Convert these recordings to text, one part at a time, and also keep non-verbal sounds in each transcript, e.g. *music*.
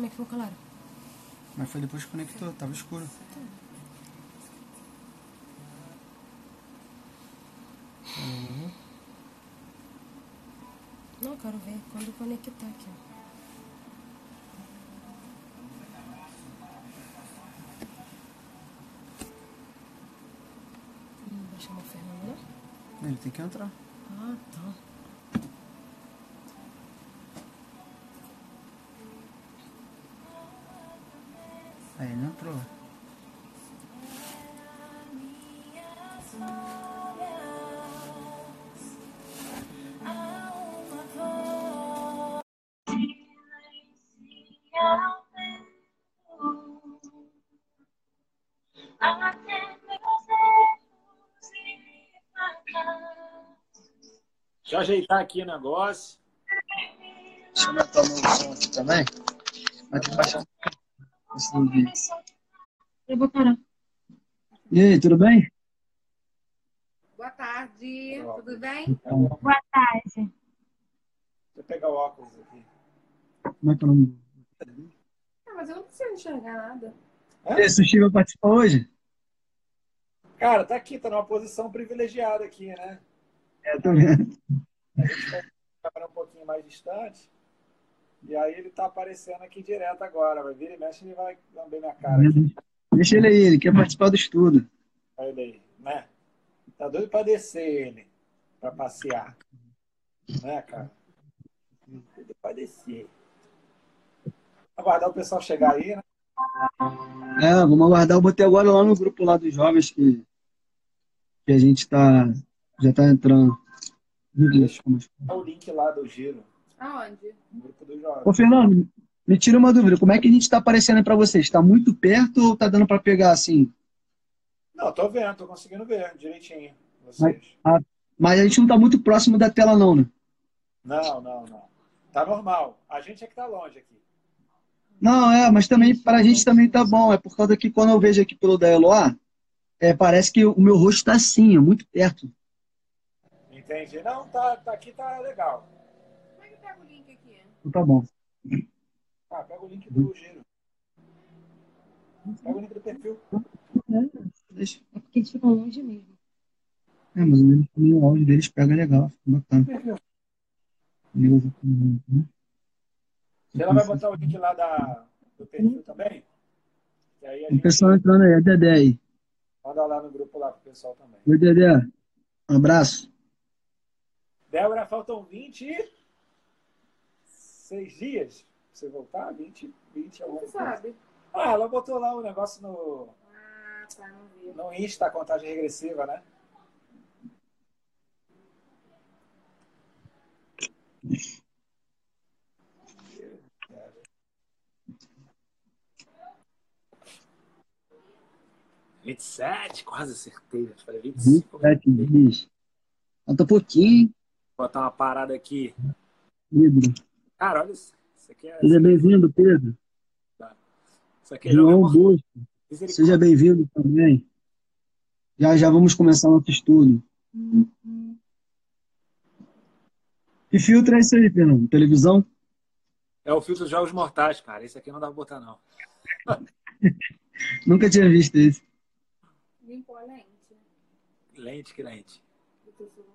Como é que ficou claro? Mas foi depois que conectou, tava escuro. Não, quero ver quando conectar aqui. Hum, vai chamar o Fernando, né? Ele tem que entrar. Ah, tá. Eu ajeitar aqui o negócio. Deixa eu aumentar o meu som aqui também. Vai ter que baixar um esse do vídeo. Eu vou parar. E aí, tudo bem? Boa tarde, tudo bem? Boa tarde. Deixa eu pegar o óculos aqui. Como é que é o nome? Ah, mas eu não preciso enxergar nada. Esse Sushi vai participar hoje? Cara, tá aqui, tá numa posição privilegiada aqui, né? É, tô vendo. Câmera um pouquinho mais distante. E aí ele tá aparecendo aqui direto agora. Vai vir e mexe, ele vai lamber minha cara aqui. Deixa ele aí, ele quer participar do estudo. Olha ele aí, né? Tá doido pra descer ele, pra passear. Né, cara? Doido pra descer. Aguardar o pessoal chegar aí, né? É, vamos aguardar. Eu botei agora lá no grupo lá dos jovens que, que a gente tá, já tá entrando. É o link lá do giro, Aonde? no grupo dos jovens. Ô, Fernando, me tira uma dúvida. Como é que a gente tá aparecendo para vocês? Está muito perto ou tá dando para pegar assim? Não, tô vendo, tô conseguindo ver direitinho. Vocês. Mas a gente não tá muito próximo da tela, não, né? Não, não, não. Tá normal. A gente é que tá longe aqui. Não, é, mas também para a gente também tá bom. É por causa que quando eu vejo aqui pelo da Eloá, é, parece que o meu rosto tá assim, ó, muito perto. Entendi. Não, tá, tá aqui, tá legal. Como é que pega o link aqui? Então tá bom. Ah, pega o link do giro. Pega o link do perfil. Deixa. É porque eles ficam longe mesmo. É, mas o áudio deles pega legal, fica bacana. perfil. Beleza, né? Se ela vai botar o link lá da, do perfil também, e aí O pessoal entrando aí, é Dedé aí. manda lá no grupo lá pro pessoal também. Oi, Dedé. Um abraço. Débora, faltam 26 dias pra você voltar? 20, 20 alguma Você coisa. sabe? Ah, ela botou lá um negócio no, Ah, tá, não vi. no Insta, a contagem regressiva, né? Vinte e sete, quase acertei. Eu falei 25. 27 dias. Falta pouquinho, botar uma parada aqui. Pedro. Cara, olha isso. Isso aqui é. Seja bem-vindo, Pedro. Isso aqui é João. Misericórdia. Seja bem-vindo também. Já já vamos começar nosso estudo. Que filtro é esse aí, Fernando? Televisão? É o filtro dos Jogos Mortais, cara. Esse aqui não dá pra botar, não. *laughs* Nunca tinha visto esse. Limpou a lente Lente, que lente.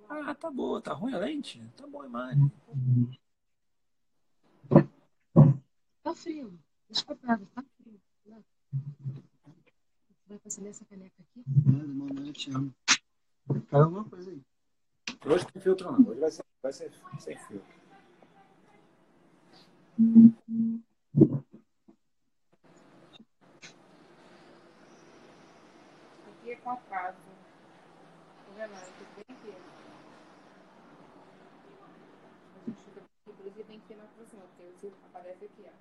Ah, tá boa. Tá ruim a lente? Tá boa a imagem. Tá frio. Deixa eu pegar, tá frio. Não. Vai fazer nessa caneca aqui? Mamãe, eu te amo. Caiu alguma coisa aí. Hoje tem filtro, não. Hoje vai ser, vai ser sem filtro. Aqui é com atraso. Tá vendo? Aqui bem aqui. A gente fica aqui, por isso que tem que ir mais pra cima, porque você aparece aqui, ó.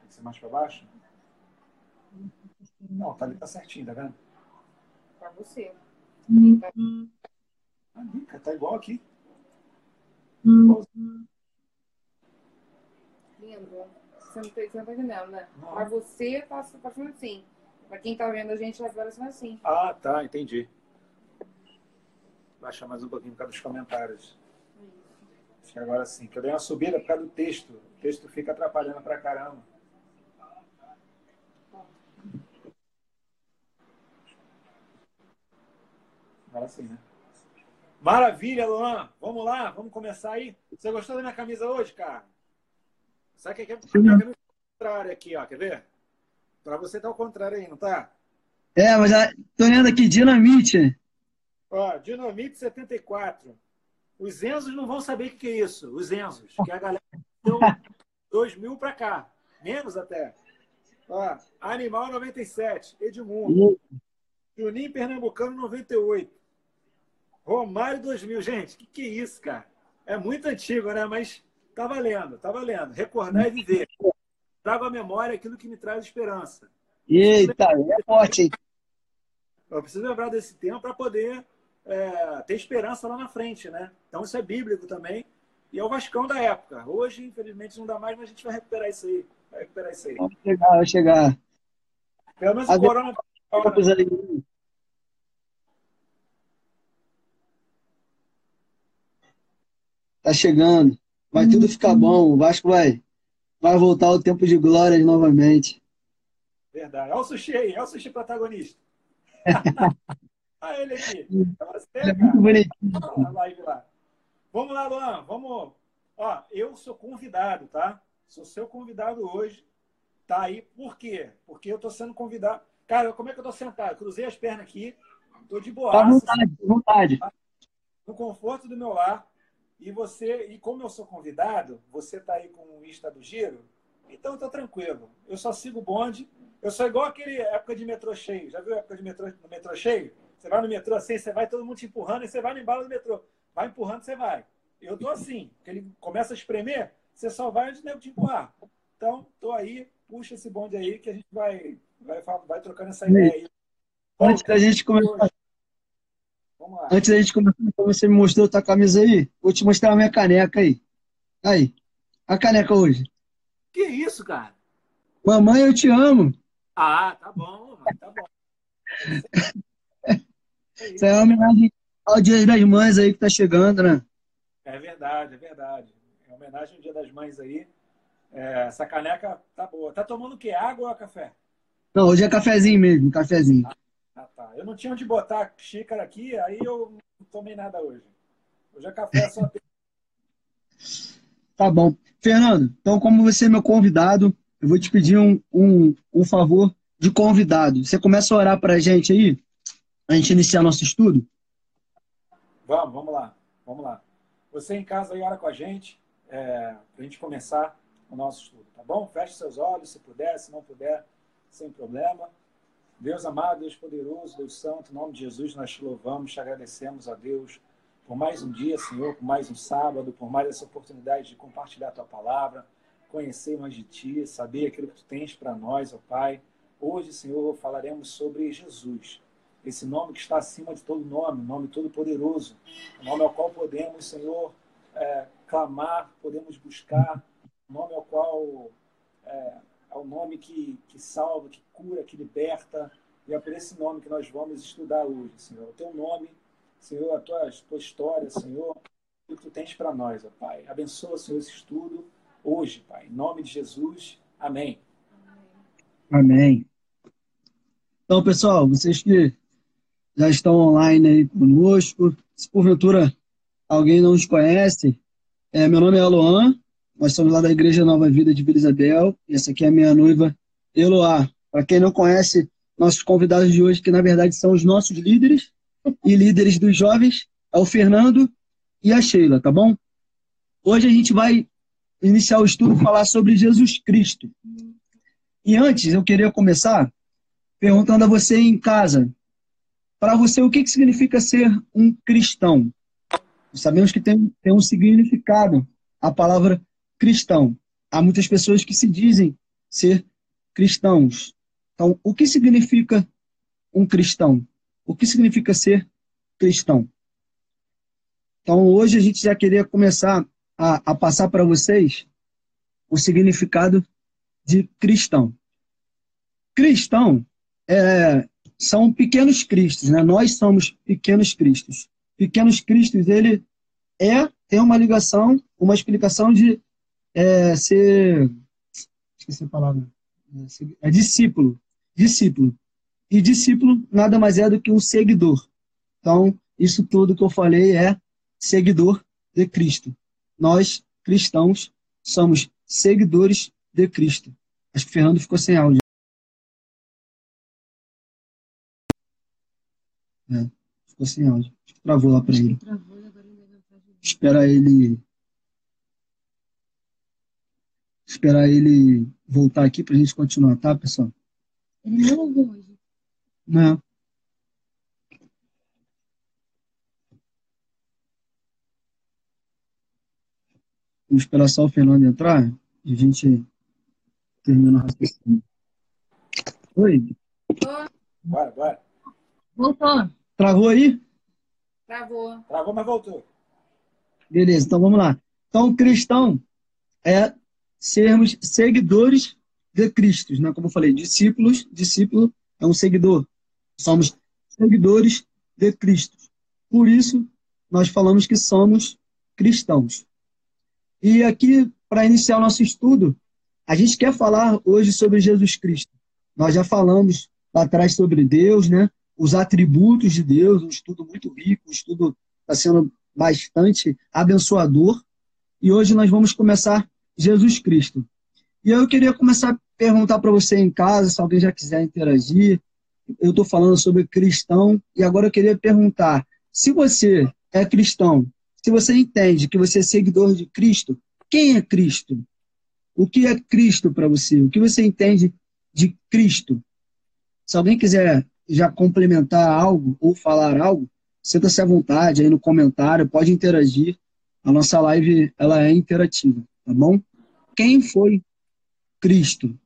Tem que ser mais pra baixo? Não, tá ali, tá certinho, tá vendo? Pra você. Ah, Mica, tá igual aqui. Lindo. Você não, tá- você não tá entendendo, né? Não. Pra você, tá tá fazendo assim. Pra quem tá vendo a gente, tá parecendo assim. Ah, tá, entendi. Baixar mais um pouquinho por causa dos comentários. Acho que agora sim. Que eu dei uma subida por causa do texto. O texto fica atrapalhando pra caramba. Agora sim, né? Maravilha, Luan. Vamos lá, vamos começar aí. Você gostou da minha camisa hoje, cara? Sabe o que é? A minha camisa é contrária aqui, ó. Quer ver? Pra você tá ao contrário aí, não tá? É, mas já, tô olhando aqui, dinamite. Ó, Dinamite 74. Os Enzos não vão saber o que, que é isso. Os Enzos, que a galera deu *laughs* 2 mil pra cá. Menos até. Ó, Animal 97. Edmundo. Juninho Pernambucano 98. Romário 2000. Gente, que que é isso, cara? É muito antigo, né? Mas tá valendo, tá valendo. Recordar e viver. Trago à memória aquilo que me traz esperança. Eita, é forte, hein? Eu preciso lembrar desse tempo para poder é, ter esperança lá na frente, né? Então isso é bíblico também. E é o Vascão da época. Hoje, infelizmente, não dá mais, mas a gente vai recuperar isso aí. Vai recuperar isso aí. Vai chegar, vai chegar. Pelo menos A o Corona tá Tá chegando. Vai tudo ficar bom. O Vasco vai, vai voltar ao tempo de glórias novamente. Verdade. Olha o sushi aí, olha o sushi protagonista. *laughs* olha ele aqui. É você, Ele é muito bonitinho. Live lá. Vamos lá, Luan. Vamos. Ó, eu sou convidado, tá? Sou seu convidado hoje. Tá aí. Por quê? Porque eu tô sendo convidado. Cara, como é que eu tô sentado? Cruzei as pernas aqui. Tô de Tá à boa. vontade, à vontade. no conforto do meu lar. E você, e como eu sou convidado, você tá aí com o Insta do Giro, então eu tô tranquilo. Eu só sigo o bonde. Eu sou igual aquele época de metrô cheio. Já viu a época de metrô, no metrô cheio? Você vai no metrô assim, você vai todo mundo te empurrando e você vai no embalo do metrô. Vai empurrando, você vai. Eu tô assim, porque ele começa a espremer, você só vai onde o nego te empurrar. Então, tô aí, puxa esse bonde aí que a gente vai, vai, vai trocando essa ideia aí. Antes da gente começar. Antes da gente começar, então você me mostrou tua camisa aí. Vou te mostrar a minha caneca aí. Aí. A caneca hoje. Que isso, cara? Mamãe, eu te amo. Ah, tá bom, tá bom. *laughs* Isso é uma homenagem ao Dia das Mães aí que tá chegando, né? É verdade, é verdade. Em homenagem ao Dia das Mães aí. É, essa caneca tá boa. Tá tomando o quê? Água ou café? Não, hoje é cafezinho mesmo, cafezinho. Ah, tá. Eu não tinha onde botar xícara aqui, aí eu não tomei nada hoje. Hoje é café só *laughs* tem. Tá bom. Fernando, então como você é meu convidado, eu vou te pedir um, um, um favor de convidado. Você começa a orar pra gente aí, a gente iniciar nosso estudo? Vamos, vamos lá. Vamos lá. Você em casa aí, ora com a gente, é, pra gente começar o nosso estudo, tá bom? Feche seus olhos, se puder, se não puder, sem problema. Deus amado, Deus poderoso, Deus santo, em nome de Jesus, nós te louvamos, te agradecemos a Deus por mais um dia, Senhor, por mais um sábado, por mais essa oportunidade de compartilhar a tua palavra, conhecer mais de ti, saber aquilo que tu tens para nós, ó Pai. Hoje, Senhor, falaremos sobre Jesus, esse nome que está acima de todo nome, nome todo poderoso, nome ao qual podemos, Senhor, é, clamar, podemos buscar, nome ao qual é, é o nome que, que salva, que cura, que liberta. E é por esse nome que nós vamos estudar hoje, Senhor. O teu nome, Senhor, a tua, a tua história, Senhor, o que tu tens para nós, ó Pai. Abençoa, Senhor, esse estudo hoje, Pai. Em nome de Jesus. Amém. Amém. Então, pessoal, vocês que já estão online aí conosco, se porventura alguém não nos conhece, é, meu nome é Aloan, nós somos lá da Igreja Nova Vida de Vila Isabel, e essa aqui é a minha noiva Eloá. Para quem não conhece, nossos convidados de hoje, que na verdade são os nossos líderes e líderes dos jovens, é o Fernando e a Sheila, tá bom? Hoje a gente vai iniciar o estudo falar sobre Jesus Cristo. E antes, eu queria começar perguntando a você em casa, para você, o que, que significa ser um cristão? Sabemos que tem, tem um significado a palavra cristão. Há muitas pessoas que se dizem ser cristãos. Então, o que significa um cristão? O que significa ser cristão? Então, hoje a gente já queria começar a, a passar para vocês o significado de cristão. Cristão é, são pequenos cristos, né? Nós somos pequenos cristos. Pequenos cristos, ele é tem uma ligação uma explicação de é, ser. Esqueci a palavra. É, é discípulo. Discípulo. E discípulo nada mais é do que um seguidor. Então, isso tudo que eu falei é seguidor de Cristo. Nós, cristãos, somos seguidores de Cristo. Acho que o Fernando ficou sem áudio. É, ficou sem áudio. Acho que travou lá para ele. Travou agora ele. Esperar ele. Esperar ele voltar aqui pra gente continuar, tá, pessoal? Ele não ouviu hoje. Não. Vamos esperar só o Fernando entrar e a gente termina o raciocínio. Oi, Bora, bora. Voltou. travou aí? Travou. Travou, mas voltou. Beleza, então vamos lá. Então, cristão é sermos seguidores de Cristo, né? Como eu falei, discípulos, discípulo é um seguidor. Somos seguidores de Cristo. Por isso, nós falamos que somos cristãos. E aqui, para iniciar o nosso estudo, a gente quer falar hoje sobre Jesus Cristo. Nós já falamos lá atrás sobre Deus, né? Os atributos de Deus, um estudo muito rico, um estudo está sendo bastante abençoador. E hoje nós vamos começar Jesus Cristo. E eu queria começar a perguntar para você em casa, se alguém já quiser interagir. Eu estou falando sobre cristão e agora eu queria perguntar: se você é cristão, se você entende que você é seguidor de Cristo, quem é Cristo? O que é Cristo para você? O que você entende de Cristo? Se alguém quiser já complementar algo ou falar algo, sinta-se à vontade aí no comentário, pode interagir. A nossa live ela é interativa, tá bom? Quem foi Cristo?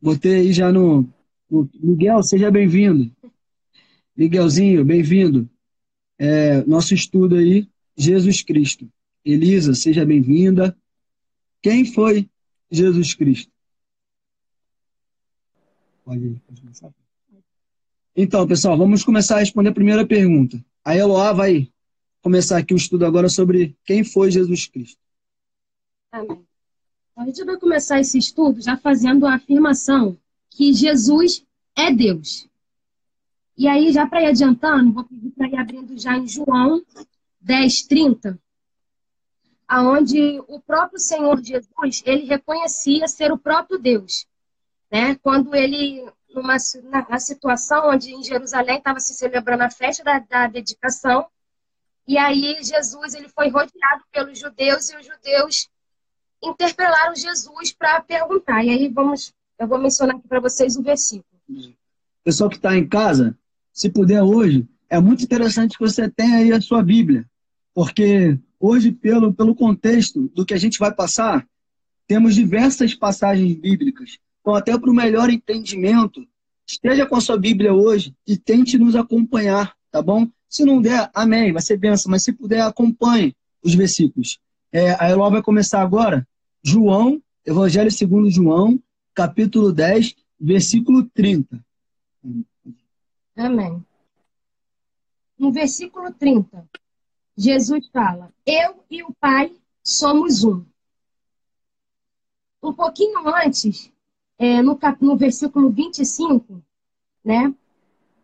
Botei aí já no, Miguel, seja bem-vindo. Miguelzinho, bem-vindo. É, nosso estudo aí, Jesus Cristo. Elisa, seja bem-vinda. Quem foi Jesus Cristo? Pode começar. Então, pessoal, vamos começar a responder a primeira pergunta. A Eloá vai começar aqui o estudo agora sobre quem foi Jesus Cristo. Amém. A gente vai começar esse estudo já fazendo a afirmação que Jesus é Deus. E aí, já para ir adiantando, vou pedir para ir abrindo já em João 10, 30, aonde o próprio Senhor Jesus, ele reconhecia ser o próprio Deus. Né? Quando ele, numa, na situação onde em Jerusalém estava se celebrando a festa da, da dedicação, e aí Jesus ele foi rodeado pelos judeus e os judeus interpelaram Jesus para perguntar. E aí vamos, eu vou mencionar aqui para vocês o versículo. Pessoal que está em casa, se puder hoje, é muito interessante que você tenha aí a sua Bíblia, porque hoje, pelo, pelo contexto do que a gente vai passar, temos diversas passagens bíblicas. Então, até para o melhor entendimento, esteja com a sua Bíblia hoje e tente nos acompanhar, tá bom? Se não der, amém, vai ser benção, mas se puder, acompanhe os versículos. É, a Eló vai começar agora, João, Evangelho segundo João, capítulo 10, versículo 30. Amém. No versículo 30, Jesus fala: Eu e o Pai somos um. Um pouquinho antes, é, no, cap- no versículo 25, né?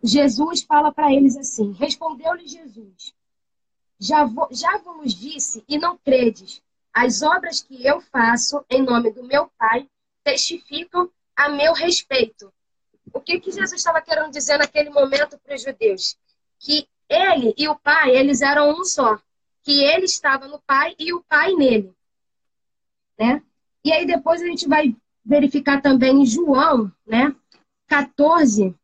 Jesus fala para eles assim: Respondeu-lhe Jesus: já, já vos disse e não credes. As obras que eu faço em nome do meu Pai testificam a meu respeito. O que, que Jesus estava querendo dizer naquele momento para os judeus? Que ele e o Pai, eles eram um só. Que ele estava no Pai e o Pai nele. Né? E aí depois a gente vai verificar também em João, né? 14,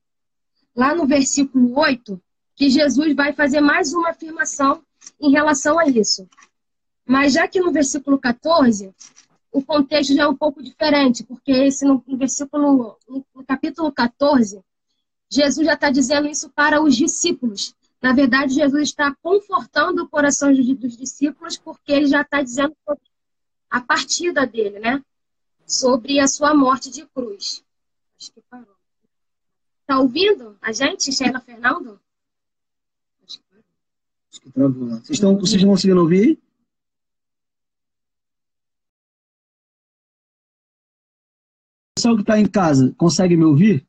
lá no versículo 8, que Jesus vai fazer mais uma afirmação em relação a isso. Mas já que no versículo 14, o contexto já é um pouco diferente, porque esse no, versículo, no, no capítulo 14, Jesus já está dizendo isso para os discípulos. Na verdade, Jesus está confortando o coração dos, discípulos, porque ele já está dizendo a partida dele, né? Sobre a sua morte de cruz. Acho que parou. Tá ouvindo a gente, Sheila Fernando? Acho que parou. Travou. Vocês estão, vocês estão conseguindo ouvir? Pessoal que está em casa, consegue me ouvir?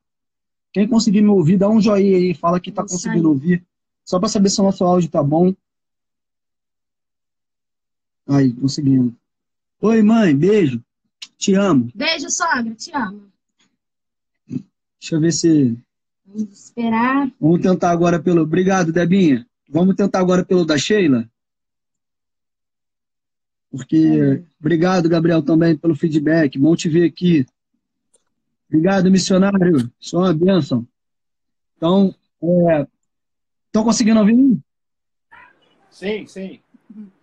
Quem conseguir me ouvir, dá um joinha aí, fala que está conseguindo ouvir. Só para saber se o nosso áudio tá bom. Aí, conseguindo. Oi, mãe, beijo. Te amo. Beijo, sogra, te amo. Deixa eu ver se. Vamos esperar. Vamos tentar agora pelo. Obrigado, Debinha. Vamos tentar agora pelo da Sheila. Porque. É. Obrigado, Gabriel, também pelo feedback. Bom te ver aqui. Obrigado, missionário. Só uma bênção. Então, estão é... conseguindo ouvir? Sim, sim.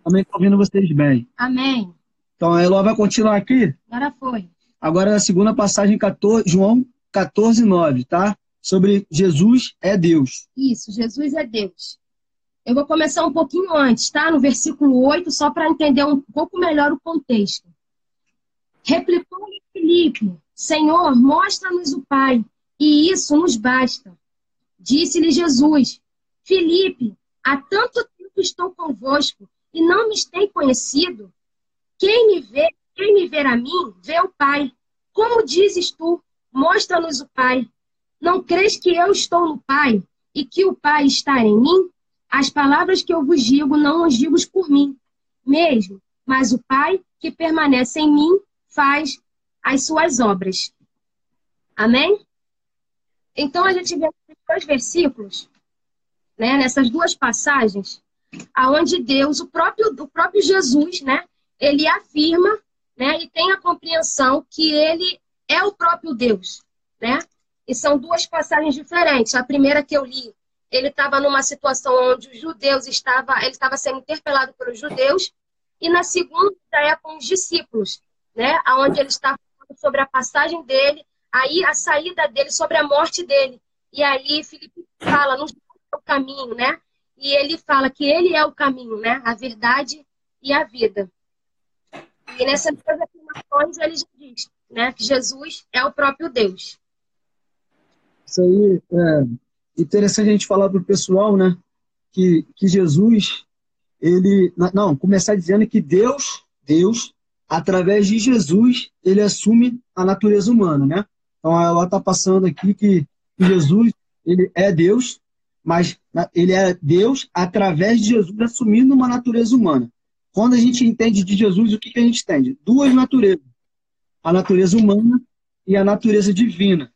Também estou ouvindo vocês bem. Amém. Então, a Eló vai continuar aqui? Agora foi. Agora, na segunda passagem, 14, João 14, 9, tá? Sobre Jesus é Deus. Isso, Jesus é Deus. Eu vou começar um pouquinho antes, tá? No versículo 8, só para entender um pouco melhor o contexto. Replicou-lhe Filipe, Senhor, mostra-nos o Pai, e isso nos basta. Disse-lhe Jesus, Filipe, há tanto tempo estou convosco e não me tem conhecido. Quem me vê, quem me ver a mim, vê o Pai. Como dizes tu, mostra-nos o Pai. Não crês que eu estou no Pai e que o Pai está em mim? As palavras que eu vos digo não as digo por mim mesmo, mas o Pai que permanece em mim faz as suas obras. Amém? Então a gente vê nesses dois versículos, né, nessas duas passagens, aonde Deus, o próprio, o próprio Jesus, né, ele afirma, né, e tem a compreensão que ele é o próprio Deus, né? E são duas passagens diferentes. A primeira que eu li, ele estava numa situação onde os judeus estava, ele estava sendo interpelado pelos judeus, e na segunda é com os discípulos, né, aonde ele está sobre a passagem dele, aí a saída dele, sobre a morte dele. E aí Filipe fala, não é o caminho, né? E ele fala que ele é o caminho, né? A verdade e a vida. E nessas duas afirmações ele já diz, né? Que Jesus é o próprio Deus. Isso aí é interessante a gente falar para o pessoal, né? Que, que Jesus, ele. Não, começar dizendo que Deus, Deus, através de Jesus, ele assume a natureza humana, né? Então ela está passando aqui que Jesus, ele é Deus, mas ele é Deus através de Jesus assumindo uma natureza humana. Quando a gente entende de Jesus, o que, que a gente entende? Duas naturezas: a natureza humana e a natureza divina.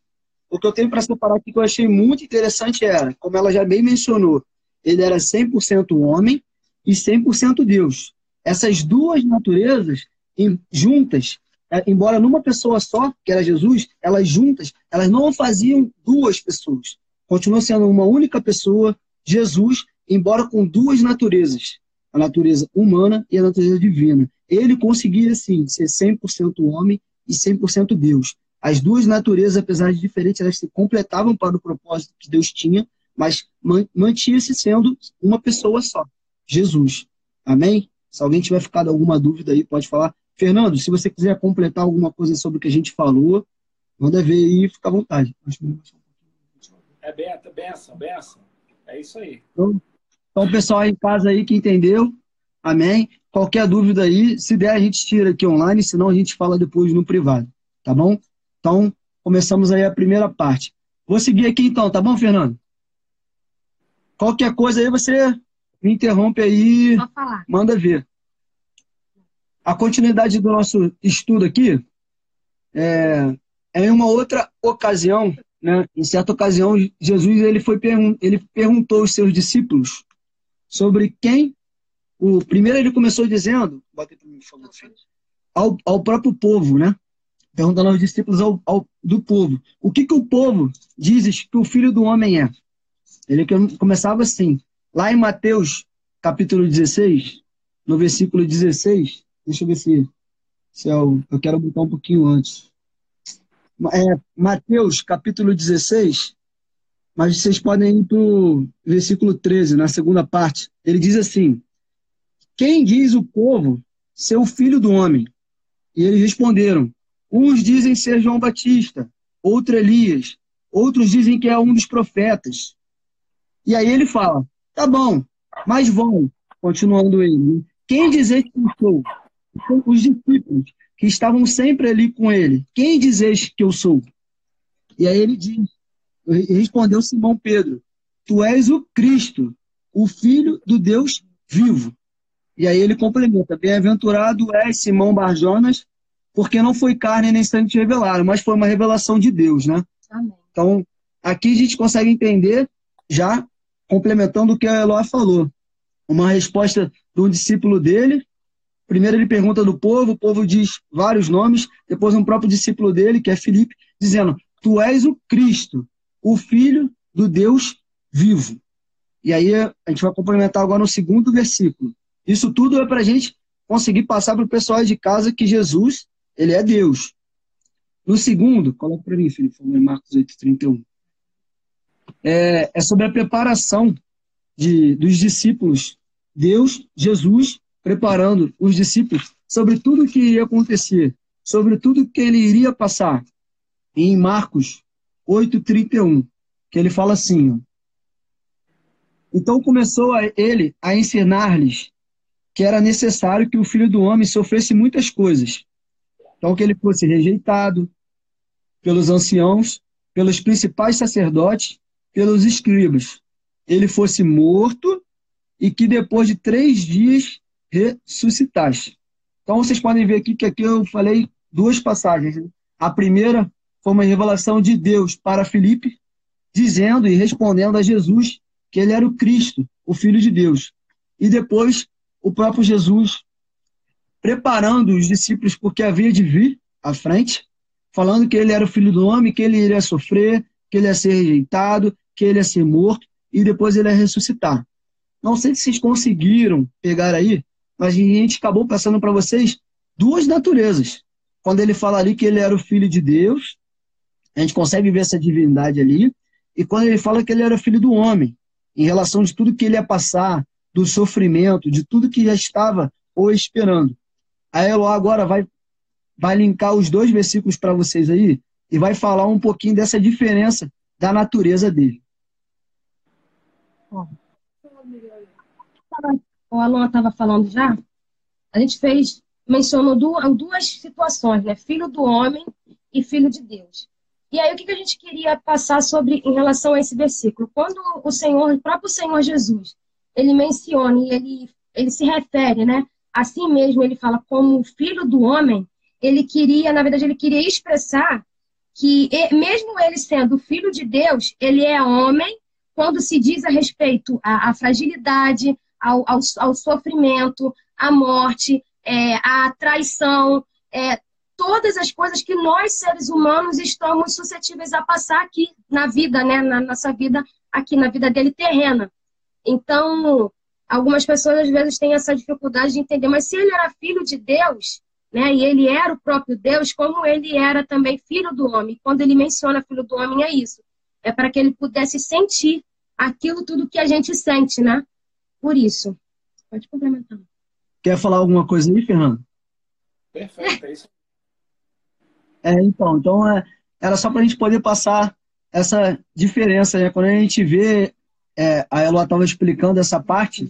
O que eu tenho para separar aqui que eu achei muito interessante era, como ela já bem mencionou, ele era 100% homem e 100% Deus. Essas duas naturezas juntas, é, embora numa pessoa só, que era Jesus, elas juntas, elas não faziam duas pessoas. Continuou sendo uma única pessoa, Jesus, embora com duas naturezas, a natureza humana e a natureza divina. Ele conseguia, sim, ser 100% homem e 100% Deus. As duas naturezas, apesar de diferentes, elas se completavam para o propósito que Deus tinha, mas mantinha-se sendo uma pessoa só, Jesus. Amém? Se alguém tiver ficado alguma dúvida aí, pode falar. Fernando, se você quiser completar alguma coisa sobre o que a gente falou, manda ver aí, fica à vontade. É benção, benção, benção. É isso aí. Então, então, pessoal aí em casa aí que entendeu, amém? Qualquer dúvida aí, se der, a gente tira aqui online, senão a gente fala depois no privado, tá bom? Então, começamos aí a primeira parte. Vou seguir aqui então, tá bom, Fernando? Qualquer coisa aí você me interrompe aí, manda ver. A continuidade do nosso estudo aqui é, é em uma outra ocasião, né? Em certa ocasião, Jesus ele foi ele perguntou aos seus discípulos sobre quem o primeiro ele começou dizendo, ao, ao próprio povo, né? Perguntando aos discípulos ao, ao, do povo, o que que o povo diz que o filho do homem é? Ele começava assim, lá em Mateus capítulo 16, no versículo 16, Deixa eu ver se, se eu, eu quero botar um pouquinho antes. É, Mateus, capítulo 16, mas vocês podem ir para o versículo 13, na segunda parte. Ele diz assim: Quem diz o povo ser o filho do homem? E eles responderam: Uns dizem ser João Batista, outro Elias, outros dizem que é um dos profetas. E aí ele fala: Tá bom, mas vão, continuando ele. Quem dizer que eu sou? Os discípulos que estavam sempre ali com ele: Quem dizes que eu sou? E aí ele diz: Respondeu Simão Pedro: Tu és o Cristo, o Filho do Deus vivo. E aí ele complementa: Bem-aventurado és Simão Barjonas, porque não foi carne nem sangue te revelaram, mas foi uma revelação de Deus, né? Amém. Então, aqui a gente consegue entender, já complementando o que a Eloy falou, uma resposta de um discípulo dele. Primeiro ele pergunta do povo, o povo diz vários nomes, depois um próprio discípulo dele, que é Filipe, dizendo: Tu és o Cristo, o Filho do Deus vivo. E aí a gente vai complementar agora no segundo versículo. Isso tudo é para a gente conseguir passar para o pessoal de casa que Jesus, ele é Deus. No segundo, coloca para mim, Felipe, em Marcos 8,31. É, é sobre a preparação de, dos discípulos. Deus, Jesus, preparando os discípulos sobre tudo que iria acontecer, sobre tudo que ele iria passar. Em Marcos 8,31, que ele fala assim: ó, Então começou a ele a ensinar-lhes que era necessário que o filho do homem sofresse muitas coisas. Então, que ele fosse rejeitado pelos anciãos, pelos principais sacerdotes, pelos escribas. Ele fosse morto e que depois de três dias ressuscitasse. Então, vocês podem ver aqui que aqui eu falei duas passagens. Né? A primeira foi uma revelação de Deus para Filipe, dizendo e respondendo a Jesus que ele era o Cristo, o Filho de Deus. E depois, o próprio Jesus preparando os discípulos porque havia de vir à frente, falando que ele era o Filho do Homem, que ele iria sofrer, que ele ia ser rejeitado, que ele ia ser morto e depois ele ia ressuscitar. Não sei se vocês conseguiram pegar aí, mas a gente acabou passando para vocês duas naturezas. Quando ele fala ali que ele era o filho de Deus a gente consegue ver essa divindade ali. E quando ele fala que ele era filho do homem, em relação de tudo que ele ia passar, do sofrimento, de tudo que já estava ou esperando. A Eloá agora vai, vai linkar os dois versículos para vocês aí e vai falar um pouquinho dessa diferença da natureza dele. O Alon estava falando já. A gente fez, mencionou duas, duas situações, né? Filho do homem e filho de Deus. E aí, o que a gente queria passar sobre em relação a esse versículo? Quando o Senhor, o próprio Senhor Jesus, ele menciona e ele, ele se refere, né? Assim mesmo, ele fala como filho do homem, ele queria, na verdade, ele queria expressar que, mesmo ele sendo filho de Deus, ele é homem quando se diz a respeito à, à fragilidade, ao, ao, ao, sofrimento, à morte, é, à traição, é, todas as coisas que nós, seres humanos, estamos suscetíveis a passar aqui na vida, né? Na nossa vida, aqui na vida dele terrena. Então, algumas pessoas às vezes têm essa dificuldade de entender, mas se ele era filho de Deus, né? E ele era o próprio Deus, como ele era também filho do homem. Quando ele menciona filho do homem, é isso. É para que ele pudesse sentir aquilo tudo que a gente sente, né? Por isso. Pode complementar. Quer falar alguma coisa aí, Fernando? Perfeito, é isso é, então, então é, era só para a gente poder passar essa diferença, né? Quando a gente vê, é, a Eloá estava explicando essa parte,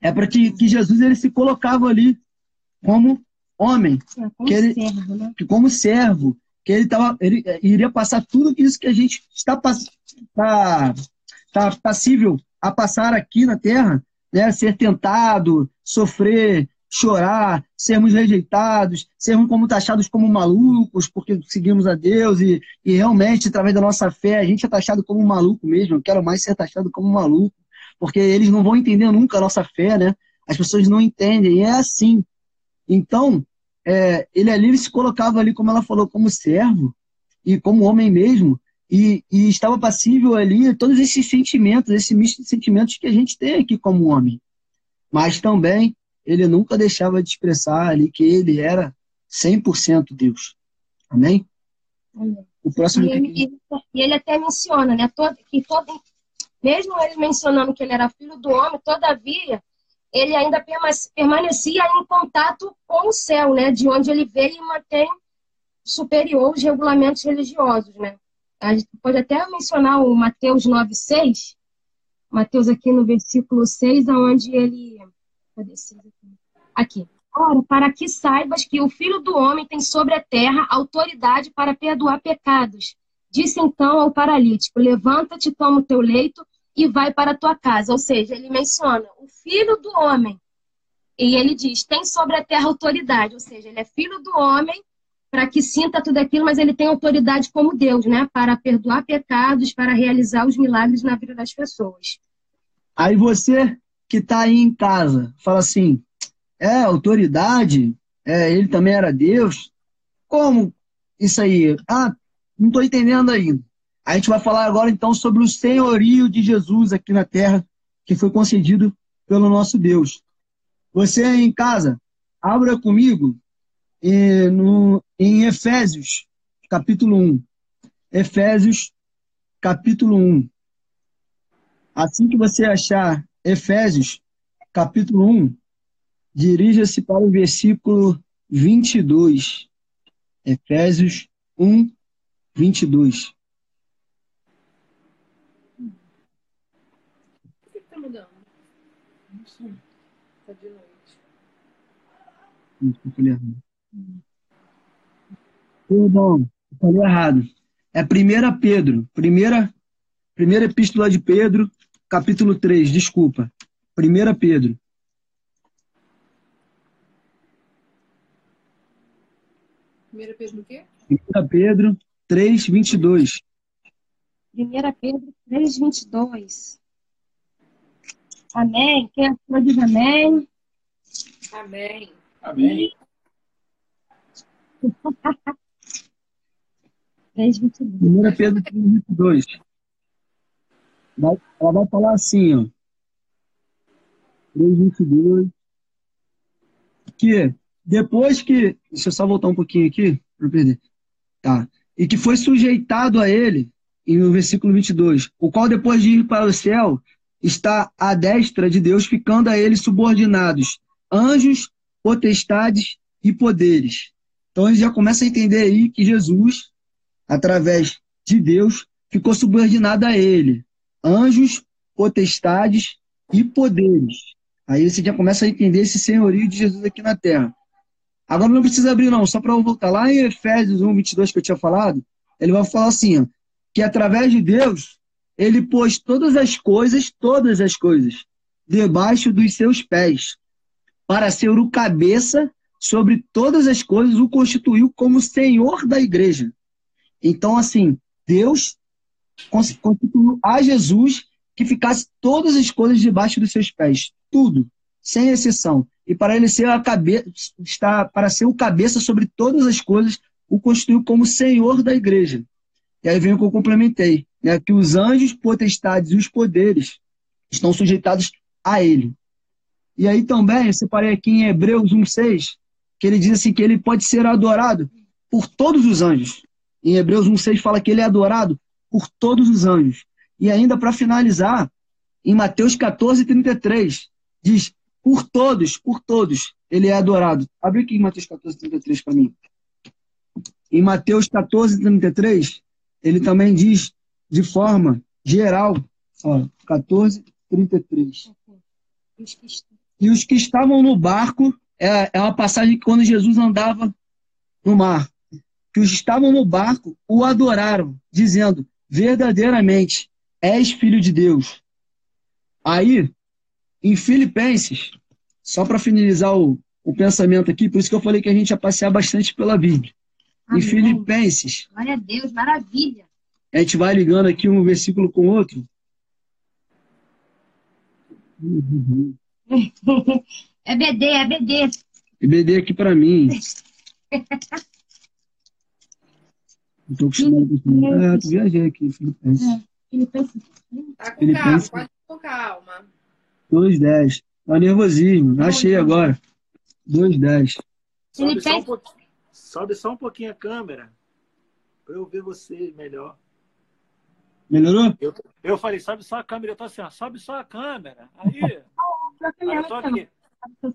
é para que, que Jesus ele se colocava ali como homem, é, como que ele, servo, né? que como servo, que ele, tava, ele é, iria passar tudo isso que a gente está, tá, tá passível a passar aqui na Terra, né? ser tentado, sofrer, chorar, sermos rejeitados, sermos como taxados como malucos, porque seguimos a Deus e, e realmente, através da nossa fé, a gente é taxado como maluco mesmo. Eu quero mais ser taxado como maluco, porque eles não vão entender nunca a nossa fé, né? As pessoas não entendem, e é assim. Então, é, ele ali ele se colocava ali, como ela falou, como servo e como homem mesmo, e, e estava passível ali todos esses sentimentos, esse misto de sentimentos que a gente tem aqui como homem. Mas também ele nunca deixava de expressar ali que ele era 100% Deus. Amém? Amém. O próximo e, ele, ele até menciona, né, todo, que todo, mesmo ele mencionando que ele era filho do homem, todavia, ele ainda permanecia em contato com o céu, né, de onde ele veio e mantém superior os regulamentos religiosos, né. A gente pode até mencionar o Mateus 9,6, Mateus aqui no versículo 6, onde ele Cadê aqui? Aqui. Ora, para que saibas que o Filho do Homem tem sobre a terra autoridade para perdoar pecados. Disse então ao paralítico: Levanta-te, toma o teu leito e vai para a tua casa. Ou seja, ele menciona o Filho do Homem. E ele diz: tem sobre a terra autoridade. Ou seja, ele é filho do homem para que sinta tudo aquilo, mas ele tem autoridade como Deus, né? Para perdoar pecados, para realizar os milagres na vida das pessoas. Aí você que está aí em casa, fala assim: é, autoridade, é, ele também era Deus. Como isso aí? Ah, não estou entendendo ainda. A gente vai falar agora então sobre o senhorio de Jesus aqui na terra, que foi concedido pelo nosso Deus. Você em casa, abra comigo e, no, em Efésios, capítulo 1. Efésios, capítulo 1. Assim que você achar Efésios, capítulo 1, dirija-se para o versículo 22. Efésios 1, 22. Por que tá mudando? Não sei. Tá de noite. Errado. Perdão, falei errado. É 1 Pedro, primeira, primeira epístola de Pedro, capítulo 3, desculpa. 1 Pedro. Primeira Pedro o quê? 1 Pedro 3, 22. 1 Pedro 3, 22. Amém. Quem achou diz amém. Amém. Amém. *laughs* 3, 22. 1 Pedro 3, 22. Vai, ela vai falar assim, ó. 3, 22. Que depois que. Deixa eu só voltar um pouquinho aqui, para perder. Tá. E que foi sujeitado a ele, no versículo 22, o qual depois de ir para o céu, está à destra de Deus, ficando a ele subordinados anjos, potestades e poderes. Então ele já começa a entender aí que Jesus, através de Deus, ficou subordinado a ele. Anjos, potestades e poderes. Aí você já começa a entender esse senhorio de Jesus aqui na terra. Agora não precisa abrir, não, só para eu voltar lá em Efésios 1, 22 que eu tinha falado, ele vai falar assim, ó, que através de Deus, ele pôs todas as coisas, todas as coisas, debaixo dos seus pés, para ser o cabeça sobre todas as coisas, o constituiu como Senhor da igreja. Então, assim, Deus constituiu a Jesus que ficasse todas as coisas debaixo dos seus pés, tudo, sem exceção. E para ele ser a cabeça, está para ser o cabeça sobre todas as coisas, o constituiu como Senhor da igreja. E aí vem o que eu complementei, né, que os anjos, potestades e os poderes estão sujeitados a ele. E aí também, eu separei aqui em Hebreus 1,6, que ele diz assim que ele pode ser adorado por todos os anjos. Em Hebreus 1,6 fala que ele é adorado por todos os anjos. E ainda para finalizar, em Mateus 14, 33, diz: por todos, por todos, ele é adorado. Abre aqui em Mateus 14, 33 para mim. Em Mateus 14, 33, ele também diz de forma geral, ó, 14, 33. E os que estavam no barco, é, é uma passagem que quando Jesus andava no mar, que os estavam no barco o adoraram, dizendo: verdadeiramente és filho de Deus. Aí, em Filipenses, só para finalizar o, o pensamento aqui, por isso que eu falei que a gente ia passear bastante pela Bíblia. Amém. Em Filipenses. Glória a Deus, maravilha. A gente vai ligando aqui um versículo com o outro. *laughs* É BD, é BD. É BD aqui para mim. *laughs* Eu tô acostumado com isso. Ah, tu viajei aqui, Filipenses. É. Filipenses. Tá com calma, pode com calma. 2,10. Tá nervosismo. Achei agora. 2,10. Sobe só, um Sobe só um pouquinho a câmera. Para eu ver você melhor. Melhorou? Eu, eu falei, sobe só a câmera. Eu tô assim, ó, sobe só a câmera. Aí. *laughs* eu tô aqui.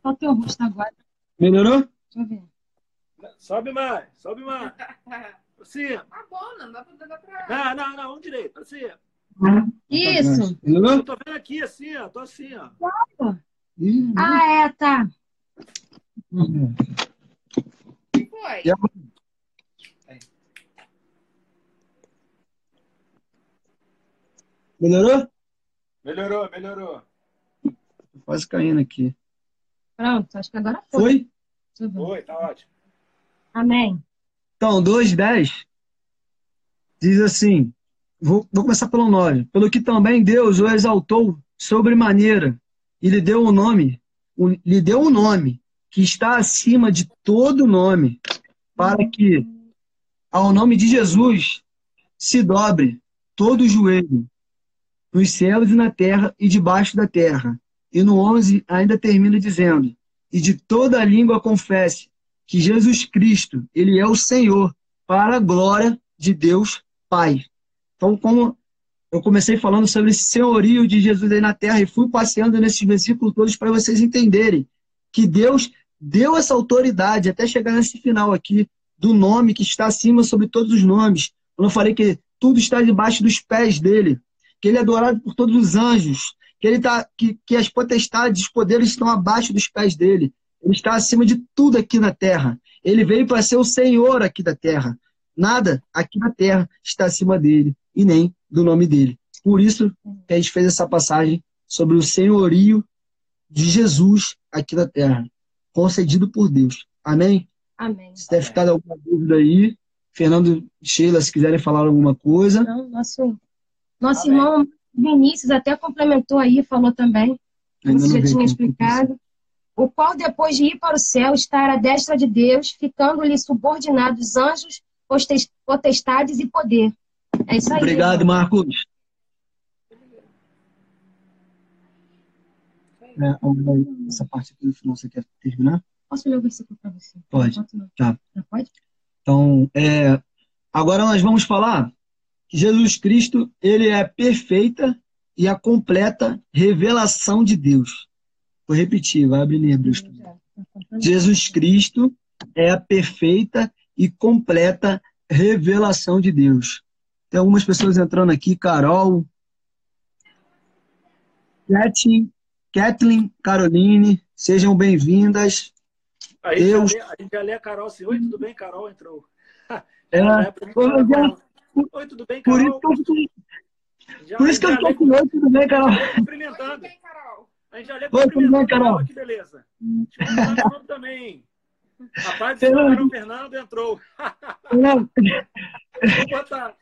Só teu rosto agora. Melhorou? Deixa eu ver. Sobe mais, sobe mais. *laughs* Assim. Tá bom, não dá pra. Dá pra... Não, não, não, um direito. Assim. Isso. Eu tô vendo aqui assim, ó. Tô assim, ó. Ah, é, tá. Uhum. Foi. E a- Melhorou? Melhorou, melhorou. Tô quase caindo aqui. Pronto, acho que agora foi. Foi? Deixa eu ver. Oi, tá ótimo. Amém. Então, 2,10 diz assim: vou, vou começar pelo 9. Pelo que também Deus o exaltou sobremaneira e lhe deu um nome, o- lhe deu um nome que está acima de todo nome, para que ao nome de Jesus se dobre todo o joelho, nos céus e na terra e debaixo da terra. E no 11 ainda termina dizendo: E de toda língua confesse que Jesus Cristo, ele é o Senhor, para a glória de Deus Pai. Então, como eu comecei falando sobre esse senhorio de Jesus aí na terra e fui passeando nesses versículos todos para vocês entenderem que Deus deu essa autoridade até chegar nesse final aqui do nome que está acima sobre todos os nomes. Quando eu falei que tudo está debaixo dos pés dele, que ele é adorado por todos os anjos, que ele tá que, que as potestades, os poderes estão abaixo dos pés dele. Ele está acima de tudo aqui na terra. Ele veio para ser o Senhor aqui da terra. Nada aqui na terra está acima dele e nem do nome dele. Por isso que a gente fez essa passagem sobre o senhorio de Jesus aqui na terra, concedido por Deus. Amém? Amém. Se der ficado alguma dúvida aí, Fernando e Sheila, se quiserem falar alguma coisa. Então, nosso, nosso Amém. irmão Vinícius até complementou aí, falou também, você não já tinha explicado. O qual, depois de ir para o céu, está à destra de Deus, ficando-lhe subordinados anjos, potestades e poder. É isso aí. Obrigado. Marcos. É, essa parte aqui no final você quer terminar? Posso ler o versículo para você? Pode. Tá. Já pode? Então, é, agora nós vamos falar que Jesus Cristo, ele é a perfeita e a completa revelação de Deus. Vou repetir, vai abrir. Já. Tá? Jesus Cristo é a perfeita e completa revelação de Deus. Tem algumas pessoas entrando aqui, Carol, Kathleen, Kathleen Caroline, sejam bem-vindas. A gente, Deus. já lê, a gente já lê a Carol assim. Oi, tudo bem, Carol? Entrou. *laughs* É, Ela já. Oi, tudo bem, por Carol? isso que eu, Já- por isso que eu já tô com oi, tudo bem, Carol? lê cumprimentando. Bem, Carol. A gente já lê Oi, cumprimentando. Carol? Que beleza. O nome também. A paz do Senhor, Barão Fernando entrou. Não, Vou botar,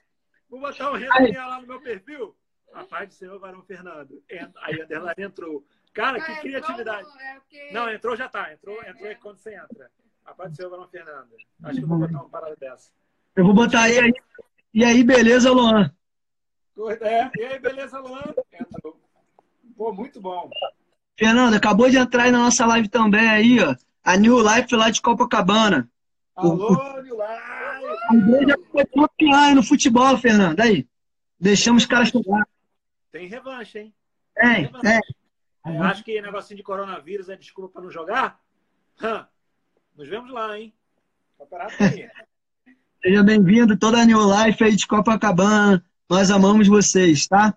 vou botar um resuminho lá no meu perfil. A paz do Senhor, Varão Fernando. En- Aí a Underline entrou. Cara, Ah, que entrou criatividade. é porque- Não, entrou já tá. Entrou, entrou aí quando você entra. A paz do Senhor, Varão Fernando. Acho que eu vou botar uma parada dessa. eu vou botar aí, aí. E aí, beleza, Luan? É, e aí, beleza, Luan? Entrou. Pô, muito bom. Fernando, acabou de entrar aí na nossa live também aí, ó. A New Life lá de Copacabana. Alô, Nilai! A igreja foi campeã aí no futebol, Fernando. Aí. Deixamos os caras jogar. Tem revanche, hein? Tem, tem. É, acho que negocinho de coronavírus é desculpa para não jogar? Hã. Nos vemos lá, hein? Tá aí. *laughs* Seja bem-vindo, toda a New Life aí de Copacabana. Nós amamos vocês, tá?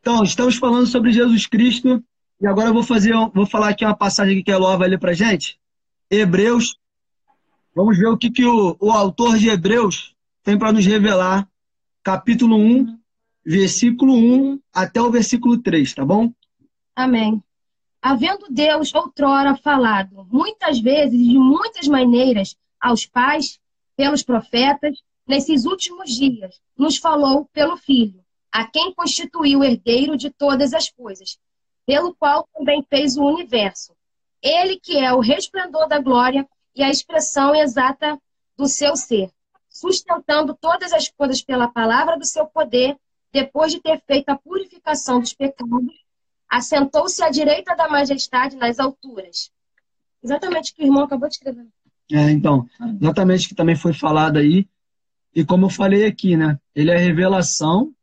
Então, estamos falando sobre Jesus Cristo. E agora eu vou fazer, vou falar aqui uma passagem que a Ló vai ler pra gente. Hebreus. Vamos ver o que, que o, o autor de Hebreus tem para nos revelar. Capítulo 1, versículo 1 até o versículo 3, tá bom? Amém. Havendo Deus outrora falado, muitas vezes e de muitas maneiras, aos pais, pelos profetas, nesses últimos dias, nos falou pelo Filho, a quem constituiu herdeiro de todas as coisas, pelo qual também fez o universo. Ele que é o resplendor da glória e a expressão exata do seu ser, sustentando todas as coisas pela palavra do seu poder, depois de ter feito a purificação dos pecados, assentou-se à direita da majestade nas alturas. Exatamente o que o irmão acabou de escrever. É, então, exatamente o que também foi falado aí. E como eu falei aqui, né? Ele é a revelação,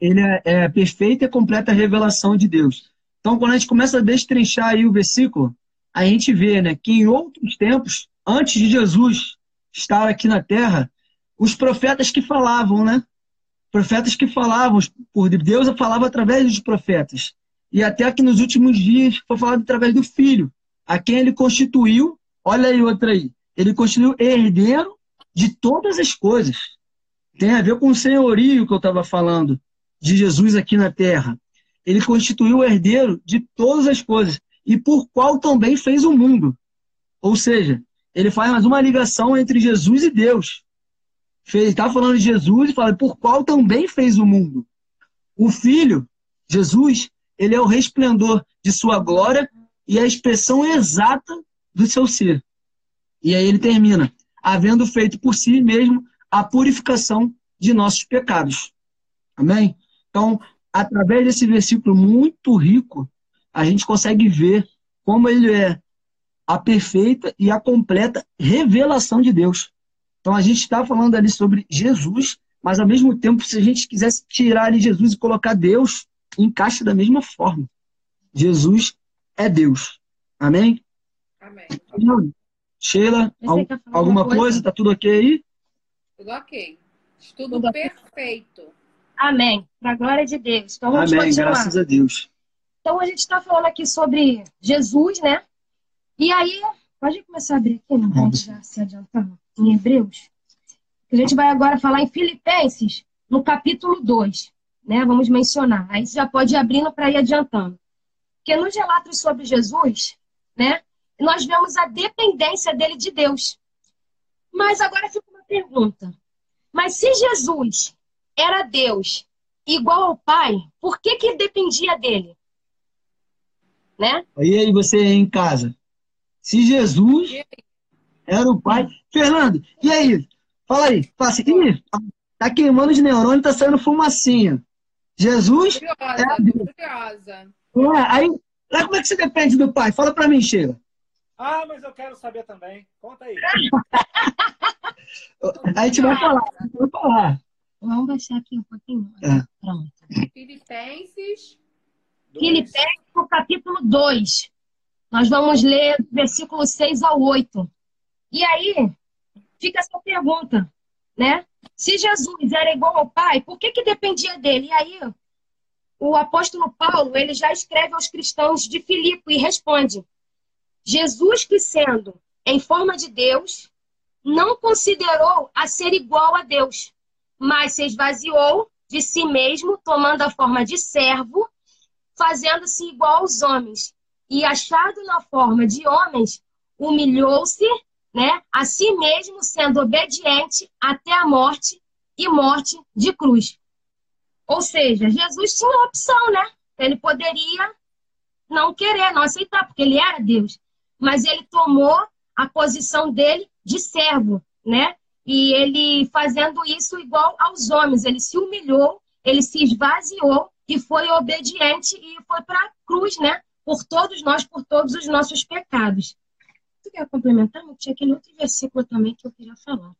ele é, é a perfeita e completa revelação de Deus. Então, quando a gente começa a destrinchar aí o versículo, a gente vê, né, que em outros tempos, antes de Jesus estar aqui na Terra, os profetas que falavam, né? Profetas que falavam, por Deus falava através dos profetas. E até que nos últimos dias foi falado através do Filho. a quem ele constituiu, olha aí outra aí, ele constituiu herdeiro de todas as coisas. Tem a ver com o senhorio que eu estava falando, de Jesus aqui na terra. Ele constituiu o herdeiro de todas as coisas, e por qual também fez o mundo. Ou seja, ele faz mais uma ligação entre Jesus e Deus. Ele está falando de Jesus e fala por qual também fez o mundo. O Filho, Jesus, ele é o resplendor de sua glória e a expressão exata do seu ser. E aí ele termina, havendo feito por si mesmo a purificação de nossos pecados. Amém? Então, através desse versículo muito rico, a gente consegue ver como ele é a perfeita e a completa revelação de Deus. Então, a gente está falando ali sobre Jesus, mas ao mesmo tempo, se a gente quisesse tirar ali Jesus e colocar Deus, encaixa da mesma forma. Jesus é Deus. Amém? Amém. Sheila, al alguma coisa? coisa? Tá tudo ok aí? Tudo ok. Tudo, tudo perfeito. Amém. Para a glória de Deus. Então vamos Amém. continuar. Graças a Deus. Então a gente está falando aqui sobre Jesus, né? E aí, pode começar a abrir aqui, não vai já se adiantar em Hebreus. A gente vai agora falar em Filipenses, no capítulo 2, né? Vamos mencionar. Aí você já pode ir abrindo para ir adiantando. Porque nos relatos sobre Jesus, né? Nós vemos a dependência dele de Deus. Mas agora fica pergunta. Mas se Jesus era Deus igual ao Pai, por que que dependia dele? Né? E aí você em casa? Se Jesus era o Pai. Fernando, e aí? Fala aí. Fala assim, Ih, tá queimando de neurônio, tá saindo fumacinha. Jesus curiosa, é Deus. Curiosa. É, aí, lá como é que você depende do Pai? Fala pra mim, Sheila. Ah, mas eu quero saber também. Conta aí. *laughs* a gente vai falar. Vai falar. Vamos baixar aqui um pouquinho. É. Pronto. Filipenses. Filipenses, capítulo 2. Nós vamos ler versículos 6 ao 8. E aí, fica essa pergunta, né? Se Jesus era igual ao Pai, por que, que dependia dele? E aí, o apóstolo Paulo, ele já escreve aos cristãos de Filipe e responde: Jesus, que sendo em forma de Deus, não considerou a ser igual a Deus, mas se esvaziou de si mesmo, tomando a forma de servo, fazendo-se igual aos homens e achado na forma de homens, humilhou-se, né, a si mesmo, sendo obediente até a morte e morte de cruz. Ou seja, Jesus tinha opção, né? Ele poderia não querer, não aceitar, porque ele era Deus. Mas ele tomou a posição dele de servo, né? E ele fazendo isso igual aos homens, ele se humilhou, ele se esvaziou e foi obediente e foi para a cruz, né? por todos nós, por todos os nossos pecados. Tu quer complementar? Não tinha aquele outro versículo também que eu queria falar.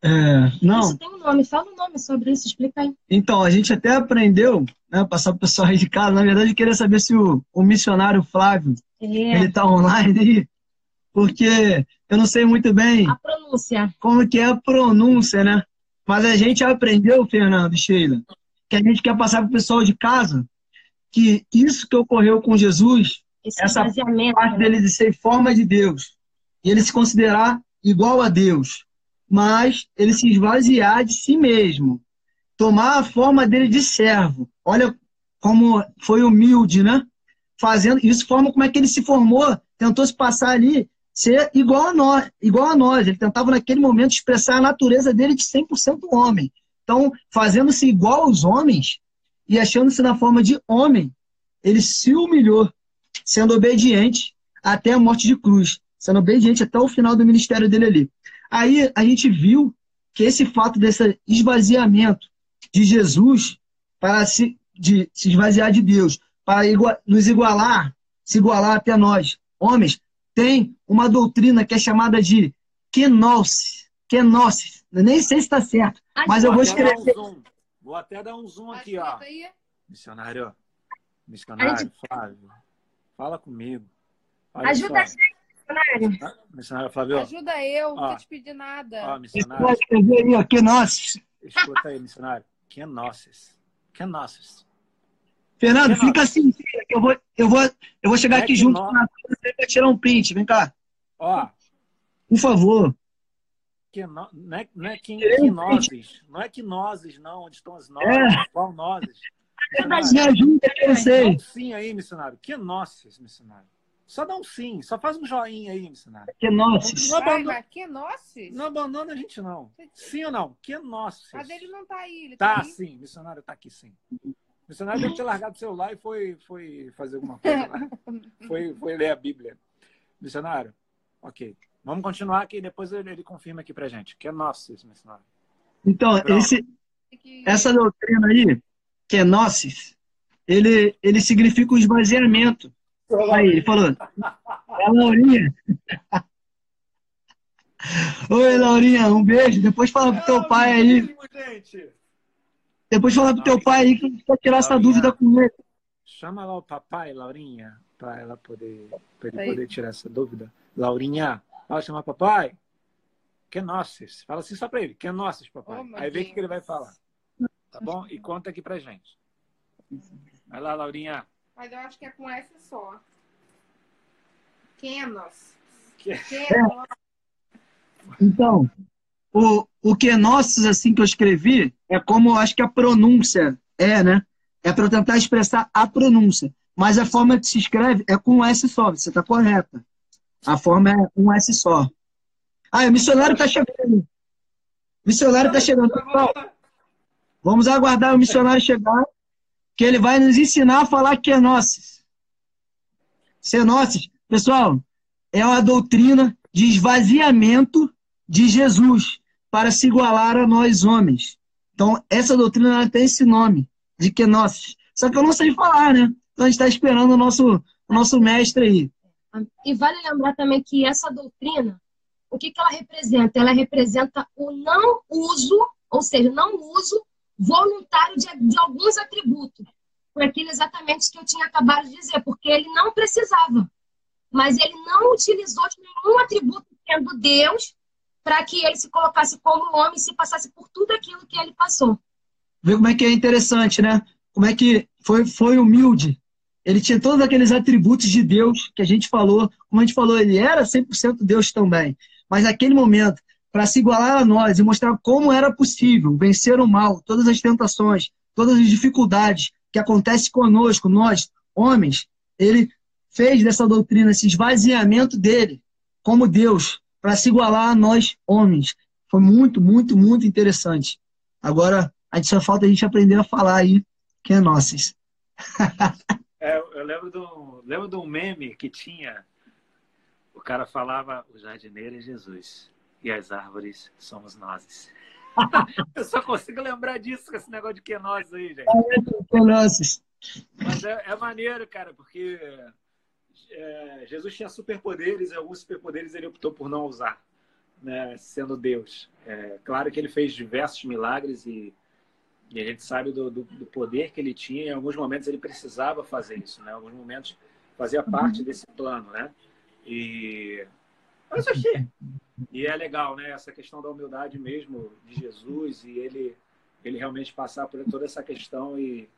É, não. Isso tem um nome, fala um nome sobre isso, explica aí. Então, a gente até aprendeu, né, passar para o pessoal aí de casa, na verdade, eu queria saber se o, o missionário Flávio, é. ele está online aí, porque eu não sei muito bem... A pronúncia. Como que é a pronúncia, né? Mas a gente aprendeu, Fernando Sheila, que a gente quer passar para o pessoal de casa que isso que ocorreu com Jesus, Esse essa parte né? dele de ser forma de Deus, e ele se considerar igual a Deus, mas ele se esvaziar de si mesmo, tomar a forma dele de servo. Olha como foi humilde, né? Fazendo isso, forma como é que ele se formou, tentou se passar ali, ser igual a nós, igual a nós. Ele tentava naquele momento expressar a natureza dele de 100% homem. Então, fazendo-se igual aos homens, e achando-se na forma de homem, ele se humilhou, sendo obediente até a morte de cruz, sendo obediente até o final do ministério dele ali. Aí a gente viu que esse fato desse esvaziamento de Jesus para se, de, se esvaziar de Deus, para nos igualar, se igualar até nós, homens, tem uma doutrina que é chamada de kenosis. Kenosis. Nem sei se está certo, mas eu vou escrever. Vou até dar um zoom aqui, ó. Missionário, missionário, Flávio, fala comigo. Olha Ajuda a gente, missionário. Ah, missionário Flávio. Ajuda eu, não vou te pedir nada. Ó, missionário. Aí, ó, que. Escuta aí, missionário. Que nossos. Que nossos. Fernando, Fernando. fica assim, que eu vou, eu vou, eu vou chegar É aqui junto com a você pra tirar um print. Vem cá, Ó, por favor. que no, não é, não é que, que nozes. Não é que nozes, não. Onde estão as nozes? É. Qual nozes? Me ajuda que eu Dá sei. um sim aí, missionário. Que nossas, missionário. Só dá um sim. Só faz um joinha aí, missionário. Que nossa. Não abandona, mas que nossos? não abandona a gente, não. Sim ou não? Que nossas. Mas ele não tá aí, ele Tá tá, aí. sim, missionário tá aqui sim. Missionário deve ter largado o celular e foi, foi fazer alguma coisa lá. Foi, foi ler a Bíblia. Missionário, ok. Vamos continuar aqui, depois ele, ele confirma aqui pra gente. Que é nosso esse missionário. Então, Pronto. esse, essa doutrina aí, que é Gnosis, ele, ele significa o esvaziamento. Aí, ele falou. É Laurinha. *laughs* Oi, Laurinha, um beijo. Depois fala pro teu pai aí. Gente. Depois fala pro teu pai aí que a gente vai tirar essa dúvida com ele. Chama lá o papai, Laurinha, para ela poder, pra ele Aí. poder tirar essa dúvida. Laurinha, fala chamar papai. Que nossos. Fala assim só pra ele. Que nossos, papai. Oh, Aí vê o que ele vai falar. Tá bom? E conta aqui pra gente. Vai lá, Laurinha. Mas eu acho que é com S só. Kenos. Que- Kenos. Então, o, o que é nossos, assim que eu escrevi, é como eu acho que a pronúncia é, né? É para tentar expressar a pronúncia. Mas a forma que se escreve é com um S só, você está correta. A forma é um S só. Ah, o missionário está chegando. O missionário está chegando. Pessoal, vamos aguardar o missionário chegar, que ele vai nos ensinar a falar que é nossos. Cenoses, pessoal, é uma doutrina de esvaziamento de Jesus para se igualar a nós homens. Então, essa doutrina tem esse nome, de kenosis. Só que eu não sei falar, né? Então, a gente está esperando o nosso, o nosso mestre aí. E vale lembrar também que essa doutrina, o que, que ela representa? Ela representa o não uso, ou seja, não uso voluntário de, de alguns atributos. Foi aquilo exatamente que eu tinha acabado de dizer, porque ele não precisava. Mas ele não utilizou nenhum atributo sendo Deus para que ele se colocasse como homem e se passasse por tudo aquilo que ele passou. Vê como é que é interessante, né? Como é que foi, foi humilde. Ele tinha todos aqueles atributos de Deus que a gente falou. Como a gente falou, ele era 100% Deus também. Mas naquele momento, para se igualar a nós e mostrar como era possível vencer o mal, todas as tentações, todas as dificuldades que acontecem conosco, nós, homens, ele fez dessa doutrina esse esvaziamento dele como Deus para se igualar a nós, homens. Foi muito, muito, muito interessante. Agora, a gente só falta a gente aprender a falar aí que é nossas. *laughs* É, eu lembro de, um, lembro de um meme que tinha. O cara falava: o jardineiro é Jesus e as árvores somos nós. *laughs* eu só consigo lembrar disso com esse negócio de que é nós aí, gente. Que é nossas. Mas é, é maneiro, cara, porque é, Jesus tinha superpoderes e alguns superpoderes ele optou por não usar, né, sendo Deus. É, claro que ele fez diversos milagres e, e a gente sabe do, do, do poder que ele tinha. Em alguns momentos ele precisava fazer isso, né? Em alguns momentos fazia parte desse plano, né? E mas achei. E é legal, né? Essa questão da humildade mesmo de Jesus e ele ele realmente passar por toda essa questão e,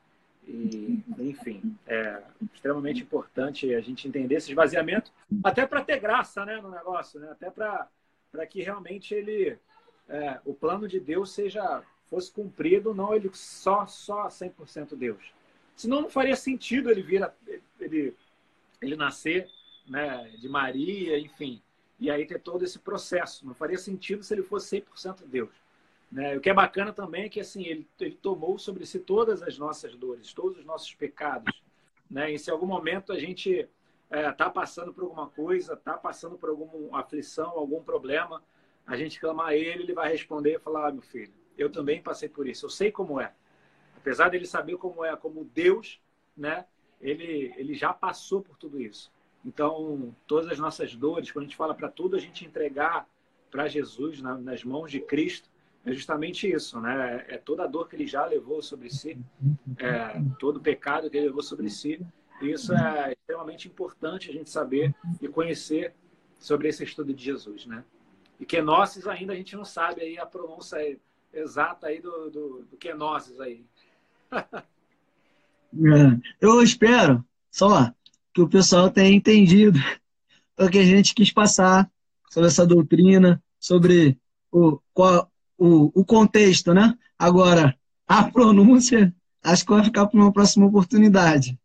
e enfim, é extremamente importante a gente entender esse esvaziamento, até para ter graça, né, no negócio, né? Até para que realmente ele é, o plano de Deus seja fosse cumprido, não ele só só 100% Deus. Senão não faria sentido ele vir a, ele ele nascer, né, de Maria, enfim, e aí ter todo esse processo. Não faria sentido se ele fosse 100% Deus. Né? O que é bacana também é que assim ele, ele tomou sobre si todas as nossas dores, todos os nossos pecados. Né? E se em algum momento a gente está é, tá passando por alguma coisa, está passando por alguma aflição, algum problema, a gente clama a ele, ele vai responder e falar: ah, meu filho, eu também passei por isso, eu sei como é. Apesar dele saber como é, como Deus, né? Ele, ele já passou por tudo isso. Então, todas as nossas dores, quando a gente fala para tudo, a gente entregar para Jesus, na, nas mãos de Cristo, é justamente isso, né? É toda a dor que ele já levou sobre si, é todo o pecado que ele levou sobre si. E isso é extremamente importante a gente saber e conhecer sobre esse estudo de Jesus, né? E Kenosis ainda a gente não sabe aí a pronúncia exata aí do, do, do Kenosis aí. *laughs* É, eu espero só que o pessoal tenha entendido o que a gente quis passar sobre essa doutrina, sobre o, qual, o, o contexto, né? Agora, *laughs* a pronúncia, acho que vai ficar para uma próxima oportunidade.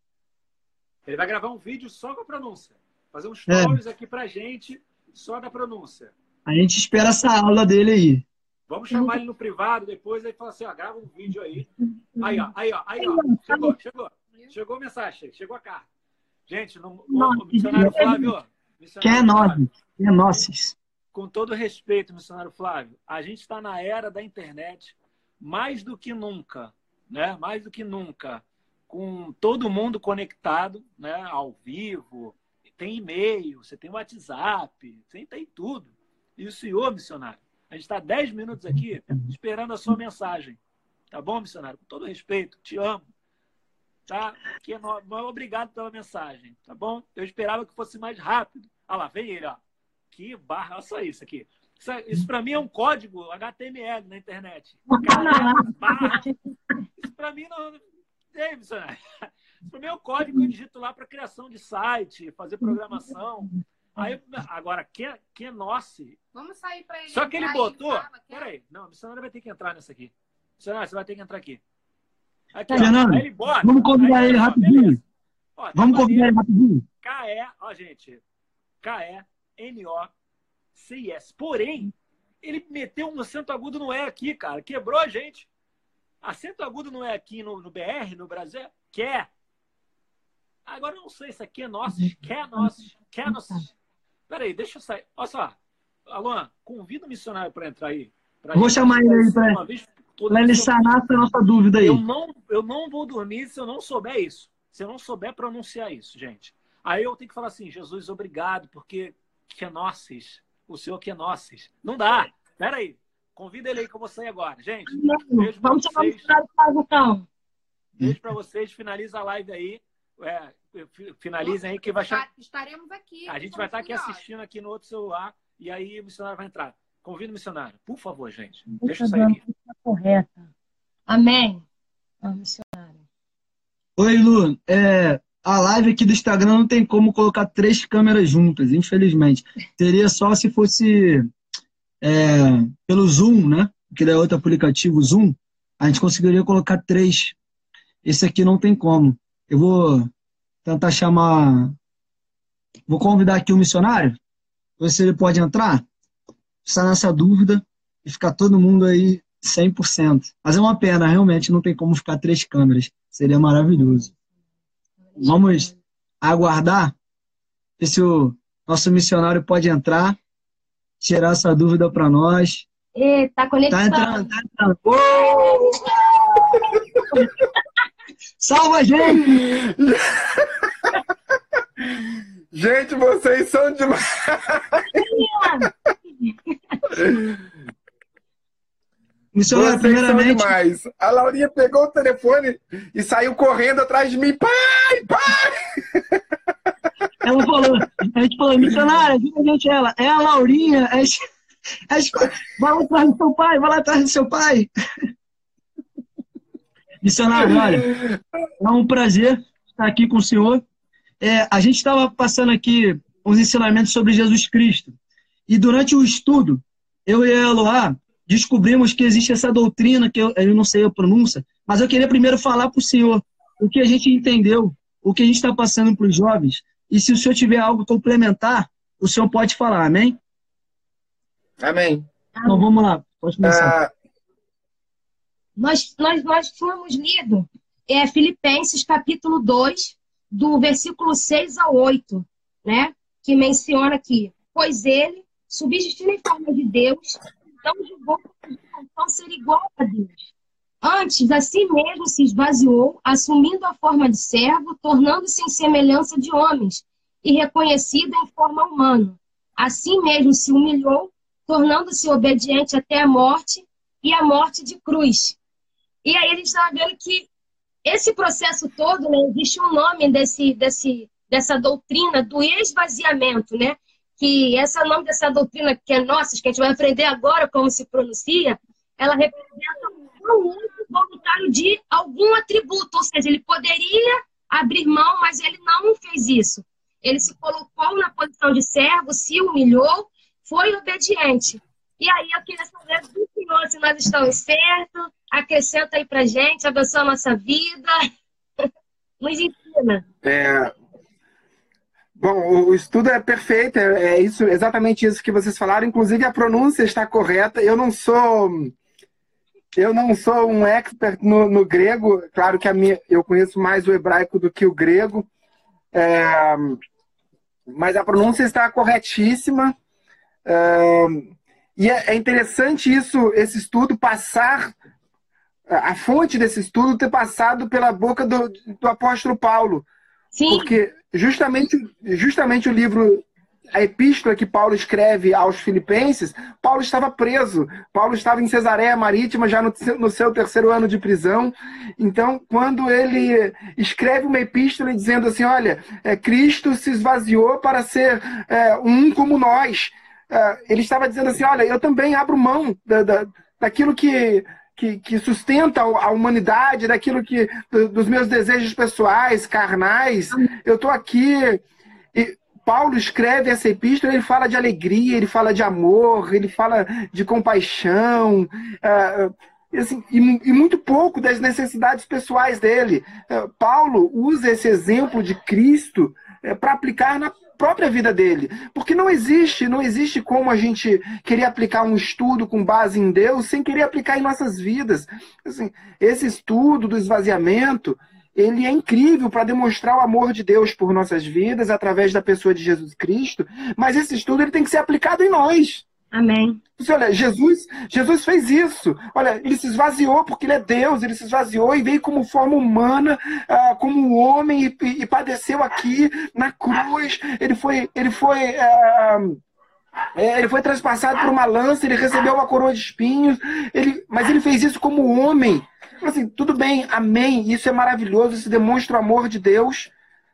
Ele vai gravar um vídeo só com a pronúncia. Fazer um stories é. aqui pra gente só da pronúncia. A gente espera essa aula dele aí. Vamos chamar ele no privado depois, aí fala assim, ó, grava um vídeo aí. Aí, ó, aí, ó, aí, ó. Chegou, chegou. Chegou a mensagem, chegou a carta. Gente, no, o, o missionário Flávio. Missionário que é nós, que é nossos. Com todo respeito, missionário Flávio, a gente está na era da internet mais do que nunca, né? Mais do que nunca, com todo mundo conectado, né? Ao vivo, tem e-mail, você tem WhatsApp, tem, tem tudo. E o senhor, missionário, a gente está 10 minutos aqui esperando a sua mensagem. Tá bom, missionário? Com todo respeito, te amo. Tá? Que é obrigado pela mensagem, tá bom? Eu esperava que fosse mais rápido. Ah lá, vem ele, ó. Que barra, olha só isso aqui. Isso, isso para mim é um código HTML na internet. barra. *laughs* Isso para mim não. Ei, missionário. Isso para mim é um código que eu digito lá para criação de site, fazer programação. Aí, agora, que, que nossa. Vamos sair para ele. Só que ele botou. Peraí, não, o missionário vai ter que entrar nessa aqui. Missionário, você vai ter que entrar aqui. aqui Fernando, ó, ele bota, vamos convidar aí, ele rapidinho. Ó, vamos convidar ele rapidinho. K-E, ó, gente. K-E-N-O-C-I-S. Porém, ele meteu um acento agudo no E aqui, cara. Quebrou a gente. Acento agudo não é aqui no, no BR, no Brasil, é quer. Agora eu não sei se aqui é nosso, quer nosso, quer nosso. Peraí, deixa eu sair. Olha só. Alan, convida o missionário para entrar aí. Vou chamar ele aí para ele sanar essa nossa dúvida aí. Eu não, eu não vou dormir se eu não souber isso. Se eu não souber pronunciar isso, gente. Aí eu tenho que falar assim, Jesus, obrigado, porque que é nossos. O Senhor que é nossos. Não dá. Pera aí. Convida ele aí que eu vou sair agora. Gente, beijo Vamos chamar vocês. o então. Beijo para vocês. Finaliza a live aí. É, finalizem aí que vai chamar. Estaremos aqui. A gente vai estar aqui assistindo aqui no outro celular e aí o missionário vai entrar. Convida o missionário, por favor, gente. Deixa eu sair aqui. Correta. Amém. Ah, missionário. Oi, Lu. É, a live aqui do Instagram não tem como colocar três câmeras juntas, infelizmente. Teria só se fosse é, pelo Zoom, né? Que é outro aplicativo, Zoom. A gente conseguiria colocar três. Esse aqui não tem como. Eu vou tentar chamar. Vou convidar aqui o missionário, ver se ele pode entrar, está nessa dúvida e ficar todo mundo aí 100%. Mas é uma pena, realmente não tem como ficar três câmeras. Seria maravilhoso. Vamos aguardar ver se o nosso missionário pode entrar, tirar essa dúvida para nós. E, tá conectado. Tá entrando, tá entrando. *laughs* Salva, gente! *laughs* gente, vocês são demais! *laughs* Missionário, vocês primeiramente... são demais. A Laurinha pegou o telefone e saiu correndo atrás de mim. Pai, pai! *laughs* Ela falou, a gente falou, missionária, ajuda a gente, ela. É a Laurinha, é... É... vai lá atrás do seu pai, vai lá atrás do seu pai. *laughs* Missionário, olha, é um prazer estar aqui com o senhor. É, a gente estava passando aqui uns ensinamentos sobre Jesus Cristo. E durante o estudo, eu e a Eloá descobrimos que existe essa doutrina, que eu, eu não sei a pronúncia, mas eu queria primeiro falar para o senhor o que a gente entendeu, o que a gente está passando para os jovens. E se o senhor tiver algo complementar, o senhor pode falar, amém? Amém. Então vamos lá, pode começar. Uh, nós, nós, nós tínhamos lido é, Filipenses capítulo 2, do versículo 6 ao 8, né? Que menciona aqui, pois ele, subsistindo em forma de Deus, não julgou então ser igual a Deus. Antes, a si mesmo se esvaziou, assumindo a forma de servo, tornando-se em semelhança de homens, e reconhecido em forma humana. Assim mesmo se humilhou, tornando-se obediente até a morte e a morte de cruz. E aí a gente estava vendo que esse processo todo, né, existe um nome desse, desse, dessa doutrina do esvaziamento, né? Que esse nome dessa doutrina que é nossa, que a gente vai aprender agora como se pronuncia, ela representa um voluntário de algum atributo, ou seja, ele poderia abrir mão, mas ele não fez isso. Ele se colocou na posição de servo, se humilhou, foi obediente. E aí eu queria saber do Senhor se nós estamos certos, acrescenta aí pra gente, abençoa a nossa vida, *laughs* nos ensina. É, Bom, o estudo é perfeito, é, é isso, exatamente isso que vocês falaram. Inclusive a pronúncia está correta. Eu não sou, eu não sou um expert no, no grego. Claro que a minha, eu conheço mais o hebraico do que o grego, é, mas a pronúncia está corretíssima. É, e é, é interessante isso, esse estudo passar a fonte desse estudo ter passado pela boca do, do apóstolo Paulo. Sim. Porque justamente, justamente o livro, a epístola que Paulo escreve aos Filipenses, Paulo estava preso. Paulo estava em Cesareia Marítima, já no, no seu terceiro ano de prisão. Então, quando ele escreve uma epístola dizendo assim: Olha, é, Cristo se esvaziou para ser é, um como nós. É, ele estava dizendo assim: Olha, eu também abro mão da, da, daquilo que que, que sustenta a humanidade, daquilo que dos meus desejos pessoais, carnais. Eu estou aqui. E Paulo escreve essa epístola, ele fala de alegria, ele fala de amor, ele fala de compaixão. Uh, assim, e, e, muito pouco das necessidades pessoais dele. Uh, Paulo usa esse exemplo de Cristo uh, para aplicar na própria vida dele. Porque não existe, não existe como a gente querer aplicar um estudo com base em Deus sem querer aplicar em nossas vidas. Assim, esse estudo do esvaziamento, ele é incrível para demonstrar o amor de Deus por nossas vidas através da pessoa de Jesus Cristo, mas esse estudo ele tem que ser aplicado em nós. Amém. Você olha, Jesus, Jesus fez isso. Olha, ele se esvaziou porque ele é Deus, ele se esvaziou e veio como forma humana, uh, como homem e, e, padeceu aqui na cruz. Ele foi, ele foi, uh, ele foi transpassado por uma lança, ele recebeu uma coroa de espinhos. Ele, mas ele fez isso como homem. Assim, tudo bem, amém. Isso é maravilhoso, isso demonstra o amor de Deus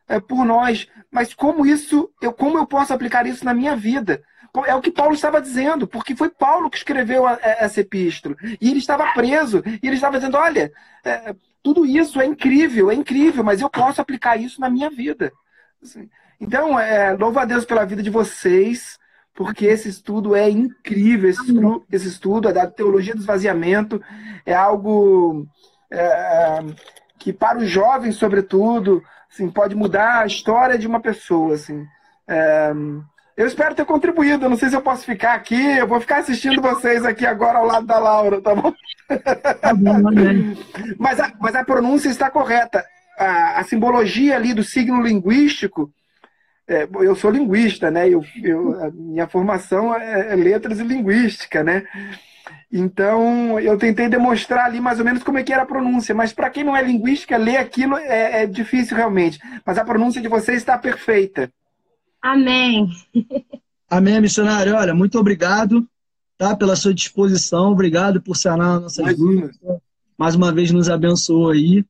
é, por nós. Mas como isso, eu, como eu posso aplicar isso na minha vida? É o que Paulo estava dizendo, porque foi Paulo que escreveu a, a, essa epístola. E ele estava preso, e ele estava dizendo: olha, é, tudo isso é incrível, é incrível, mas eu posso aplicar isso na minha vida. Assim, então, é, louva a Deus pela vida de vocês, porque esse estudo é incrível. Esse estudo, esse estudo da teologia do esvaziamento é algo é, que, para os jovens, sobretudo, assim, pode mudar a história de uma pessoa. Assim. É, eu espero ter contribuído. não sei se eu posso ficar aqui. Eu vou ficar assistindo vocês aqui agora ao lado da Laura, tá bom? Tá bom, *laughs* mas, a, mas a pronúncia está correta. A, a simbologia ali do signo linguístico. É, eu sou linguista, né? Eu, eu, a minha formação é, é letras e linguística, né? Então, eu tentei demonstrar ali mais ou menos como é que era a pronúncia, mas para quem não é linguística, ler aquilo é, é, difícil realmente. Mas a pronúncia de vocês está perfeita. Amém. Amém, missionário. Olha, muito obrigado tá, pela sua disposição. Obrigado por sanar nossas dúvidas. Mais uma vez nos abençoou aí.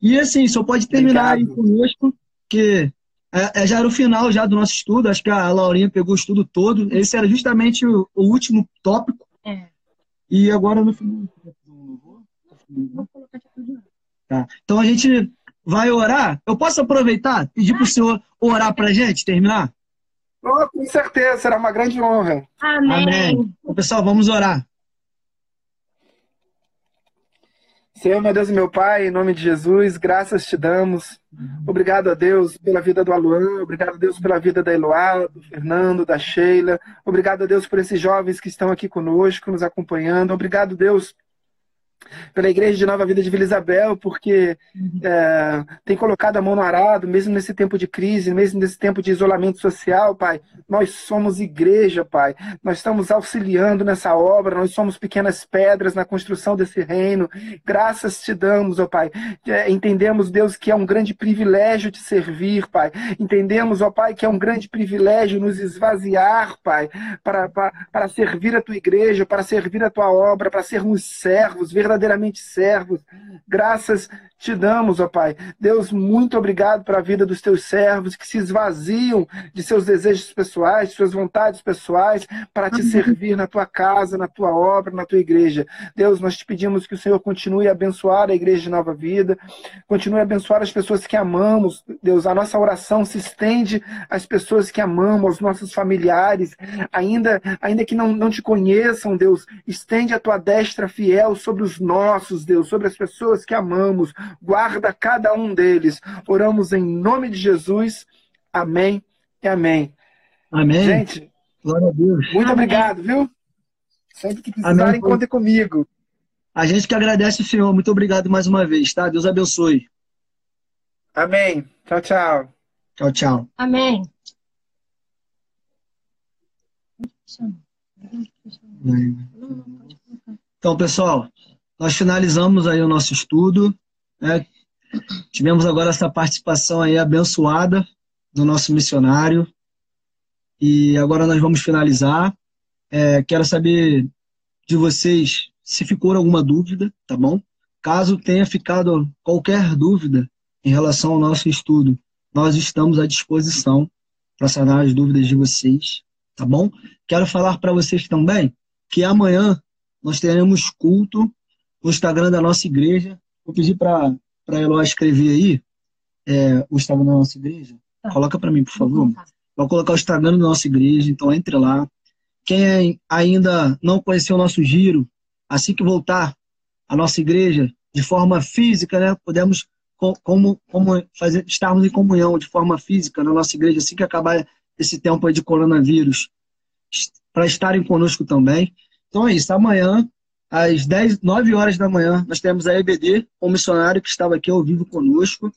E assim, só pode terminar obrigado. aí conosco, que é, é, já era o final já do nosso estudo. Acho que a Laurinha pegou o estudo todo. Esse era justamente o, o último tópico. É. E agora no final. Tá. Então a gente vai orar. Eu posso aproveitar, pedir para o senhor orar para a gente, terminar? Oh, com certeza, será uma grande honra. Amém. Amém. Então, pessoal, vamos orar. Senhor, meu Deus e meu Pai, em nome de Jesus, graças te damos. Obrigado a Deus pela vida do Aluan, obrigado a Deus pela vida da Eloá, do Fernando, da Sheila. Obrigado a Deus por esses jovens que estão aqui conosco, nos acompanhando. Obrigado, Deus, pela Igreja de Nova Vida de Vila Isabel, porque uhum. é, tem colocado a mão no arado, mesmo nesse tempo de crise, mesmo nesse tempo de isolamento social, Pai. Nós somos igreja, Pai. Nós estamos auxiliando nessa obra, nós somos pequenas pedras na construção desse reino. Graças te damos, ó Pai. É, entendemos, Deus, que é um grande privilégio te servir, Pai. Entendemos, ó Pai, que é um grande privilégio nos esvaziar, Pai, para, para, para servir a tua igreja, para servir a tua obra, para sermos servos, verdadeiros verdadeiramente servos. Graças te damos, ó Pai. Deus, muito obrigado pela vida dos teus servos que se esvaziam de seus desejos pessoais, de suas vontades pessoais, para te servir na tua casa, na tua obra, na tua igreja. Deus, nós te pedimos que o Senhor continue a abençoar a igreja de Nova Vida, continue a abençoar as pessoas que amamos. Deus, a nossa oração se estende às pessoas que amamos, aos nossos familiares, ainda, ainda que não, não te conheçam, Deus, estende a tua destra fiel sobre os nossos, Deus, sobre as pessoas que amamos guarda cada um deles. Oramos em nome de Jesus. Amém e amém. Amém. Gente, glória a Deus. Muito amém. obrigado, viu? Sempre que precisarem, contem comigo. A gente que agradece o Senhor. Muito obrigado mais uma vez, tá? Deus abençoe. Amém. Tchau, tchau. Tchau, tchau. Amém. Então, pessoal, nós finalizamos aí o nosso estudo. Né? Tivemos agora essa participação aí abençoada do nosso missionário. E agora nós vamos finalizar. É, quero saber de vocês se ficou alguma dúvida, tá bom? Caso tenha ficado qualquer dúvida em relação ao nosso estudo, nós estamos à disposição para sanar as dúvidas de vocês, tá bom? Quero falar para vocês também que amanhã nós teremos culto no Instagram da nossa igreja, Vou pedir para a Eloy escrever aí é, o Instagram da nossa igreja. Tá. Coloca para mim, por favor. Vou colocar o Instagram da nossa igreja, então entre lá. Quem ainda não conheceu o nosso giro, assim que voltar à nossa igreja, de forma física, né, podemos como, como fazer, estarmos em comunhão de forma física na nossa igreja, assim que acabar esse tempo aí de coronavírus, para estarem conosco também. Então é isso, amanhã às 10, 9 horas da manhã, nós temos a EBD, o missionário que estava aqui ao vivo conosco.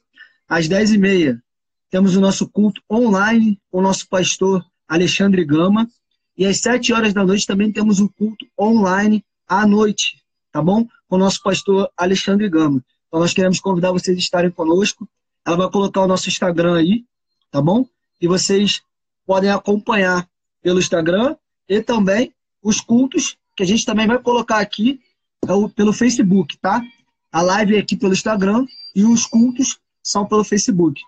Às 10 e meia, temos o nosso culto online com o nosso pastor Alexandre Gama. E às 7 horas da noite também temos um culto online à noite, tá bom? Com o nosso pastor Alexandre Gama. Então nós queremos convidar vocês a estarem conosco. Ela vai colocar o nosso Instagram aí, tá bom? E vocês podem acompanhar pelo Instagram e também os cultos que a gente também vai colocar aqui é pelo Facebook, tá? A live é aqui pelo Instagram e os cultos são pelo Facebook.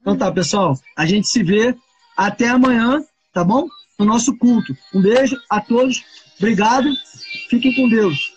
Então tá, pessoal. A gente se vê até amanhã, tá bom? No nosso culto. Um beijo a todos. Obrigado. Fiquem com Deus.